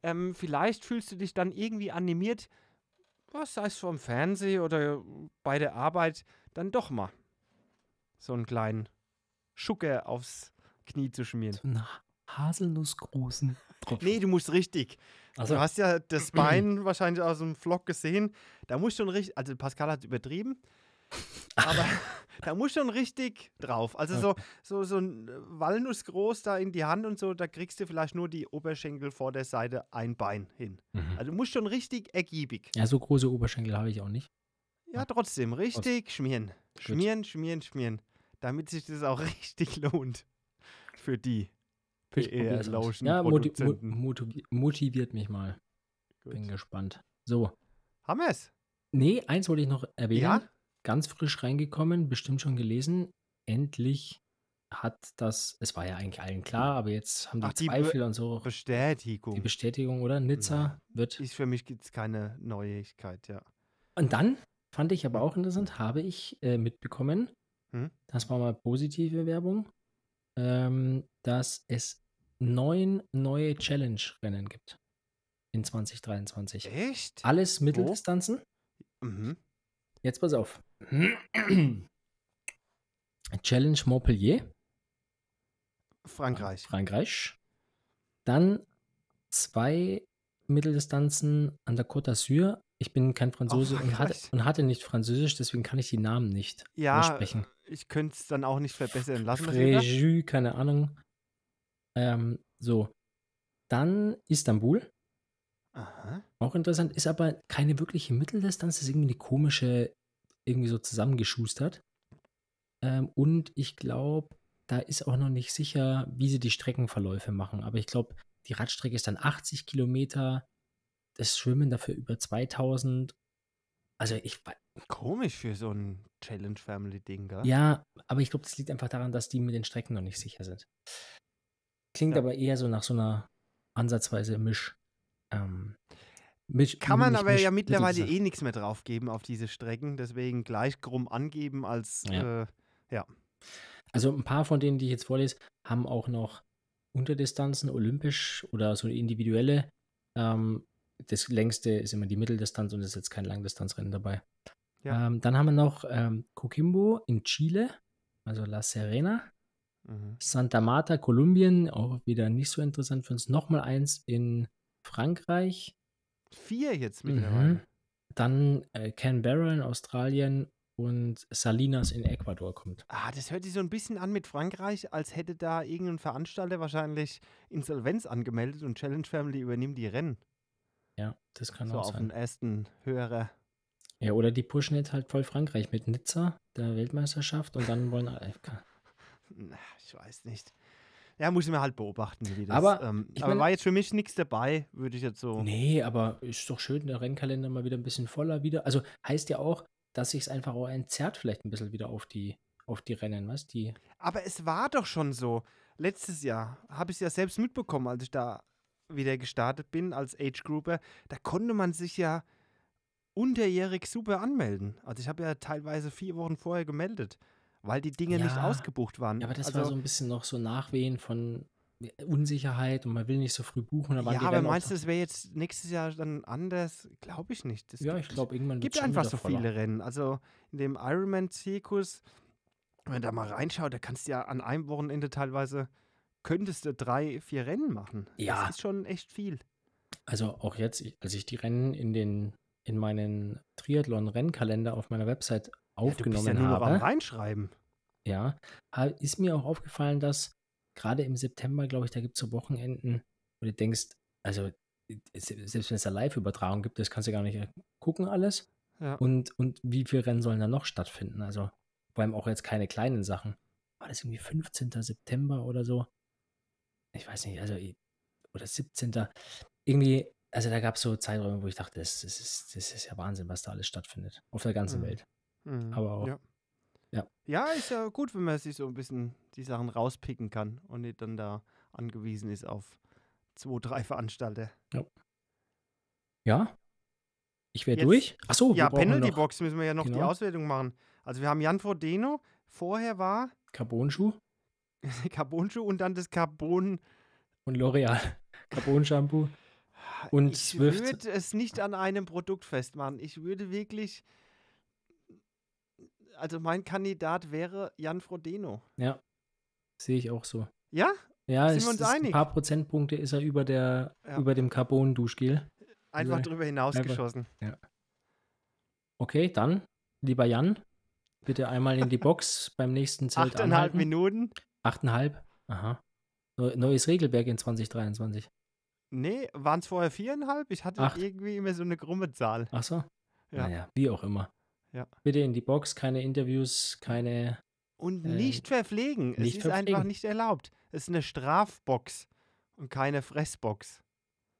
Ähm, vielleicht fühlst du dich dann irgendwie animiert, was sei es vom Fernsehen oder bei der Arbeit, dann doch mal so einen kleinen Schucker aufs Knie zu schmieren. So einen haselnussgroßen Tropfen. Nee, du musst richtig. Also. Du hast ja das Bein wahrscheinlich aus dem Vlog gesehen. Da muss schon richtig, also Pascal hat übertrieben, aber da muss schon richtig drauf. Also so, so, so ein Walnuss groß da in die Hand und so, da kriegst du vielleicht nur die Oberschenkel vor der Seite ein Bein hin. Mhm. Also du musst schon richtig ergiebig. Ja, so große Oberschenkel habe ich auch nicht. Ja, trotzdem, richtig Aus. schmieren. Schmieren, schmieren, schmieren. Damit sich das auch richtig lohnt. Für die PR-Lotion. Ja, motiv motiviert mich mal. Gut. Bin gespannt. So. Haben wir es? Nee, eins wollte ich noch erwähnen. Ja? ganz frisch reingekommen, bestimmt schon gelesen. Endlich hat das, es war ja eigentlich allen klar, aber jetzt haben die Ach, Zweifel die und so. Bestätigung. Die Bestätigung, oder? Nizza ja. wird. Ist für mich gibt es keine Neuigkeit, ja. Und dann fand ich aber auch interessant, habe ich äh, mitbekommen, hm? das war mal positive Werbung, ähm, dass es neun neue Challenge-Rennen gibt in 2023. Echt? Alles Mitteldistanzen. Mhm. Jetzt pass auf. Challenge Montpellier. Frankreich. Frankreich. Dann zwei Mitteldistanzen an der Côte d'Azur. Ich bin kein Franzose und hatte, und hatte, nicht Französisch, deswegen kann ich die Namen nicht ja, sprechen. Ich könnte es dann auch nicht verbessern lassen. Fréjus, keine Ahnung. Ähm, so. Dann Istanbul. Aha. Auch interessant, ist aber keine wirkliche Mitteldistanz, ist irgendwie eine komische, irgendwie so zusammengeschustert. Ähm, und ich glaube, da ist auch noch nicht sicher, wie sie die Streckenverläufe machen. Aber ich glaube, die Radstrecke ist dann 80 Kilometer, das Schwimmen dafür über 2000. Also ich Komisch für so ein Challenge Family Ding, gell? ja, aber ich glaube, das liegt einfach daran, dass die mit den Strecken noch nicht sicher sind. Klingt Ja. aber eher so nach so einer ansatzweise Misch. Ähm, Misch Kann man aber Misch- ja mittlerweile eh nichts mehr draufgeben auf diese Strecken, deswegen gleich krumm angeben als Ja. äh, Also ein paar von denen, die ich jetzt vorlese, haben auch noch Unterdistanzen, olympisch oder so individuelle. Ähm, das längste ist immer die Mitteldistanz und es ist jetzt kein Langdistanzrennen dabei. Ja. Ähm, dann haben wir noch ähm, Coquimbo in Chile, also La Serena. mhm. Santa Marta, Kolumbien, auch wieder nicht so interessant für uns. Nochmal eins in Frankreich. vier jetzt Mhm. mittlerweile. Dann äh, Canberra in Australien und Salinas in Ecuador kommt. Ah, das hört sich so ein bisschen an mit Frankreich, als hätte da irgendein Veranstalter wahrscheinlich Insolvenz angemeldet und Challenge Family übernimmt die Rennen. Ja, das kann so auch auf sein. den ersten Hörer. Ja, oder die pushen jetzt halt voll Frankreich mit Nizza, der Weltmeisterschaft, und dann wollen alle. Na, Ich weiß nicht. Ja, muss ich mir halt beobachten, wie das. Aber, ähm, ich aber mein- war jetzt für mich nichts dabei, würde ich jetzt so. Nee, aber ist doch schön, der Rennkalender mal wieder ein bisschen voller wieder. Also heißt ja auch, dass sich es einfach auch entzerrt, vielleicht ein bisschen wieder auf die, auf die Rennen, was? Die. Aber es war doch schon so. Letztes Jahr habe ich es ja selbst mitbekommen, als ich da wieder gestartet bin als Age Grouper. Da konnte man sich ja unterjährig super anmelden. Also ich habe ja teilweise vier Wochen vorher gemeldet, weil die Dinge nicht Ja. ausgebucht waren. Ja, aber das also, war so ein bisschen noch so Nachwehen von Unsicherheit und man will nicht so früh buchen. Waren ja, aber meinst du, es wäre jetzt nächstes Jahr dann anders? Glaube ich nicht. Das Ja, ich glaube, irgendwann Es gibt einfach so viele Rennen. Also in dem Ironman-Zirkus, wenn man da mal reinschaut, da kannst du ja an einem Wochenende teilweise, könntest du drei, vier Rennen machen. Ja. Das ist schon echt viel. Also auch jetzt, als ich die Rennen in den in meinen Triathlon-Rennkalender auf meiner Website Ja, du bist aufgenommen ja nur noch am habe, Reinschreiben. ja, ist mir auch aufgefallen, dass gerade im September, glaube ich, da gibt es so Wochenenden, wo du denkst, also se- selbst wenn es da Live-Übertragung gibt, das kannst du gar nicht gucken alles. Ja. Und, und wie viele Rennen sollen da noch stattfinden? Also vor allem auch jetzt keine kleinen Sachen. War das irgendwie 15. September oder so? Ich weiß nicht, also oder 17. Irgendwie, also da gab es so Zeiträume, wo ich dachte, das, das, ist, das ist ja Wahnsinn, was da alles stattfindet. Auf der ganzen Mhm. Welt. Mhm. Aber auch- Ja. ja. ja, ist ja gut, wenn man sich so ein bisschen die Sachen rauspicken kann und nicht dann da angewiesen ist auf zwei, drei Veranstalter. Ja? Ich wäre durch. Achso, ja, Penalty Box müssen wir ja noch die Genau. Auswertung machen. Also wir haben Jan Frodeno, vorher war Carbon-Schuh Carbonschuh und dann das Carbon und L'Oreal. Carbon-Shampoo. Und ich Swift. würde es nicht an einem Produkt festmachen. Ich würde wirklich. Also mein Kandidat wäre Jan Frodeno. Ja, sehe ich auch so. Ja? Ja, Sind es wir uns ist ein einig? paar Prozentpunkte ist er über, der, Ja. über dem Carbon-Duschgel. Einfach Also, drüber hinausgeschossen. Okay, dann, lieber Jan, bitte einmal in die Box beim nächsten Zelt Achteinhalb anhalten. Minuten. Achteinhalb? Aha. Neu- Neues Regelwerk in 2023. Nee, waren es vorher viereinhalb? Ich hatte Acht. irgendwie immer so eine krumme Zahl. Ach so? Ja. Naja, wie auch immer. Ja. Bitte in die Box, keine Interviews, keine. Und Äh, nicht verpflegen. nicht es ist einfach verpflegen. nicht erlaubt. Es ist eine Strafbox und keine Fressbox.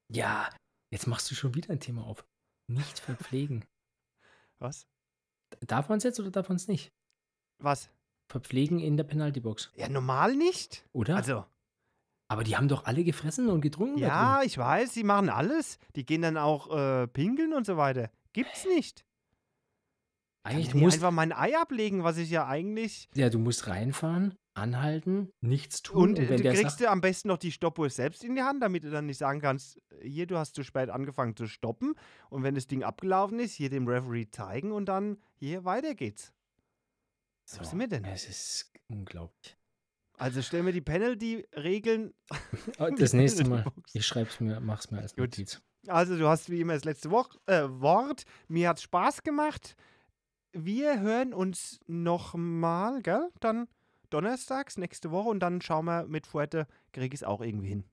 Ja, jetzt machst du schon wieder ein Thema auf. Nicht verpflegen. Was? darf man es jetzt oder darf man es nicht? Was? Verpflegen in der Penaltybox, Ja, normal nicht. oder? Also, Aber die haben doch alle gefressen und getrunken. ja, ich weiß, sie machen alles. Die gehen dann auch äh, pinkeln und so weiter. Gibt's nicht. Eigentlich, Kann ich musst, einfach mein Ei ablegen, was ich ja eigentlich. ja, du musst reinfahren, anhalten, nichts tun. Und, Und, wenn du kriegst sagt, du am besten noch die Stoppuhr selbst in die Hand, damit du dann nicht sagen kannst, hier, du hast zu spät angefangen zu stoppen. Und wenn das Ding abgelaufen ist, hier dem Referee zeigen und dann hier weiter geht's. so, Was sind wir denn? Es ist unglaublich. Also stell mir die Penalty-Regeln. Das nächste Mal, ich schreib's mir, mach's mir als Gut. Notiz. Also du hast wie immer das letzte Wo äh, Wort. Mir hat's Spaß gemacht. Wir hören uns nochmal, gell? Dann donnerstags, nächste Woche und dann schauen wir mit Fuerte, krieg ich es auch irgendwie hin.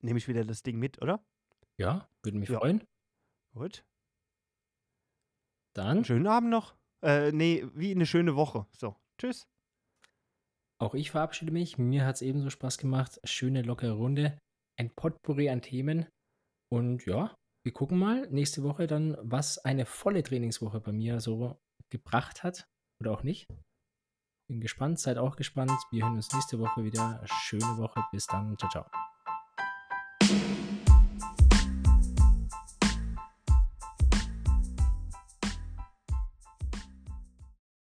Nehme ich wieder das Ding mit, oder? Ja, würde mich Ja. freuen. Gut. Dann, Schönen Abend noch. Äh, nee, wie eine schöne Woche. So, tschüss. Auch ich verabschiede mich. Mir hat es ebenso Spaß gemacht. Schöne, lockere Runde. Ein Potpourri an Themen. Und ja, wir gucken mal nächste Woche dann, was eine volle Trainingswoche bei mir so gebracht hat oder auch nicht. Bin gespannt, seid auch gespannt. Wir hören uns nächste Woche wieder. Schöne Woche. Bis dann. Ciao, ciao.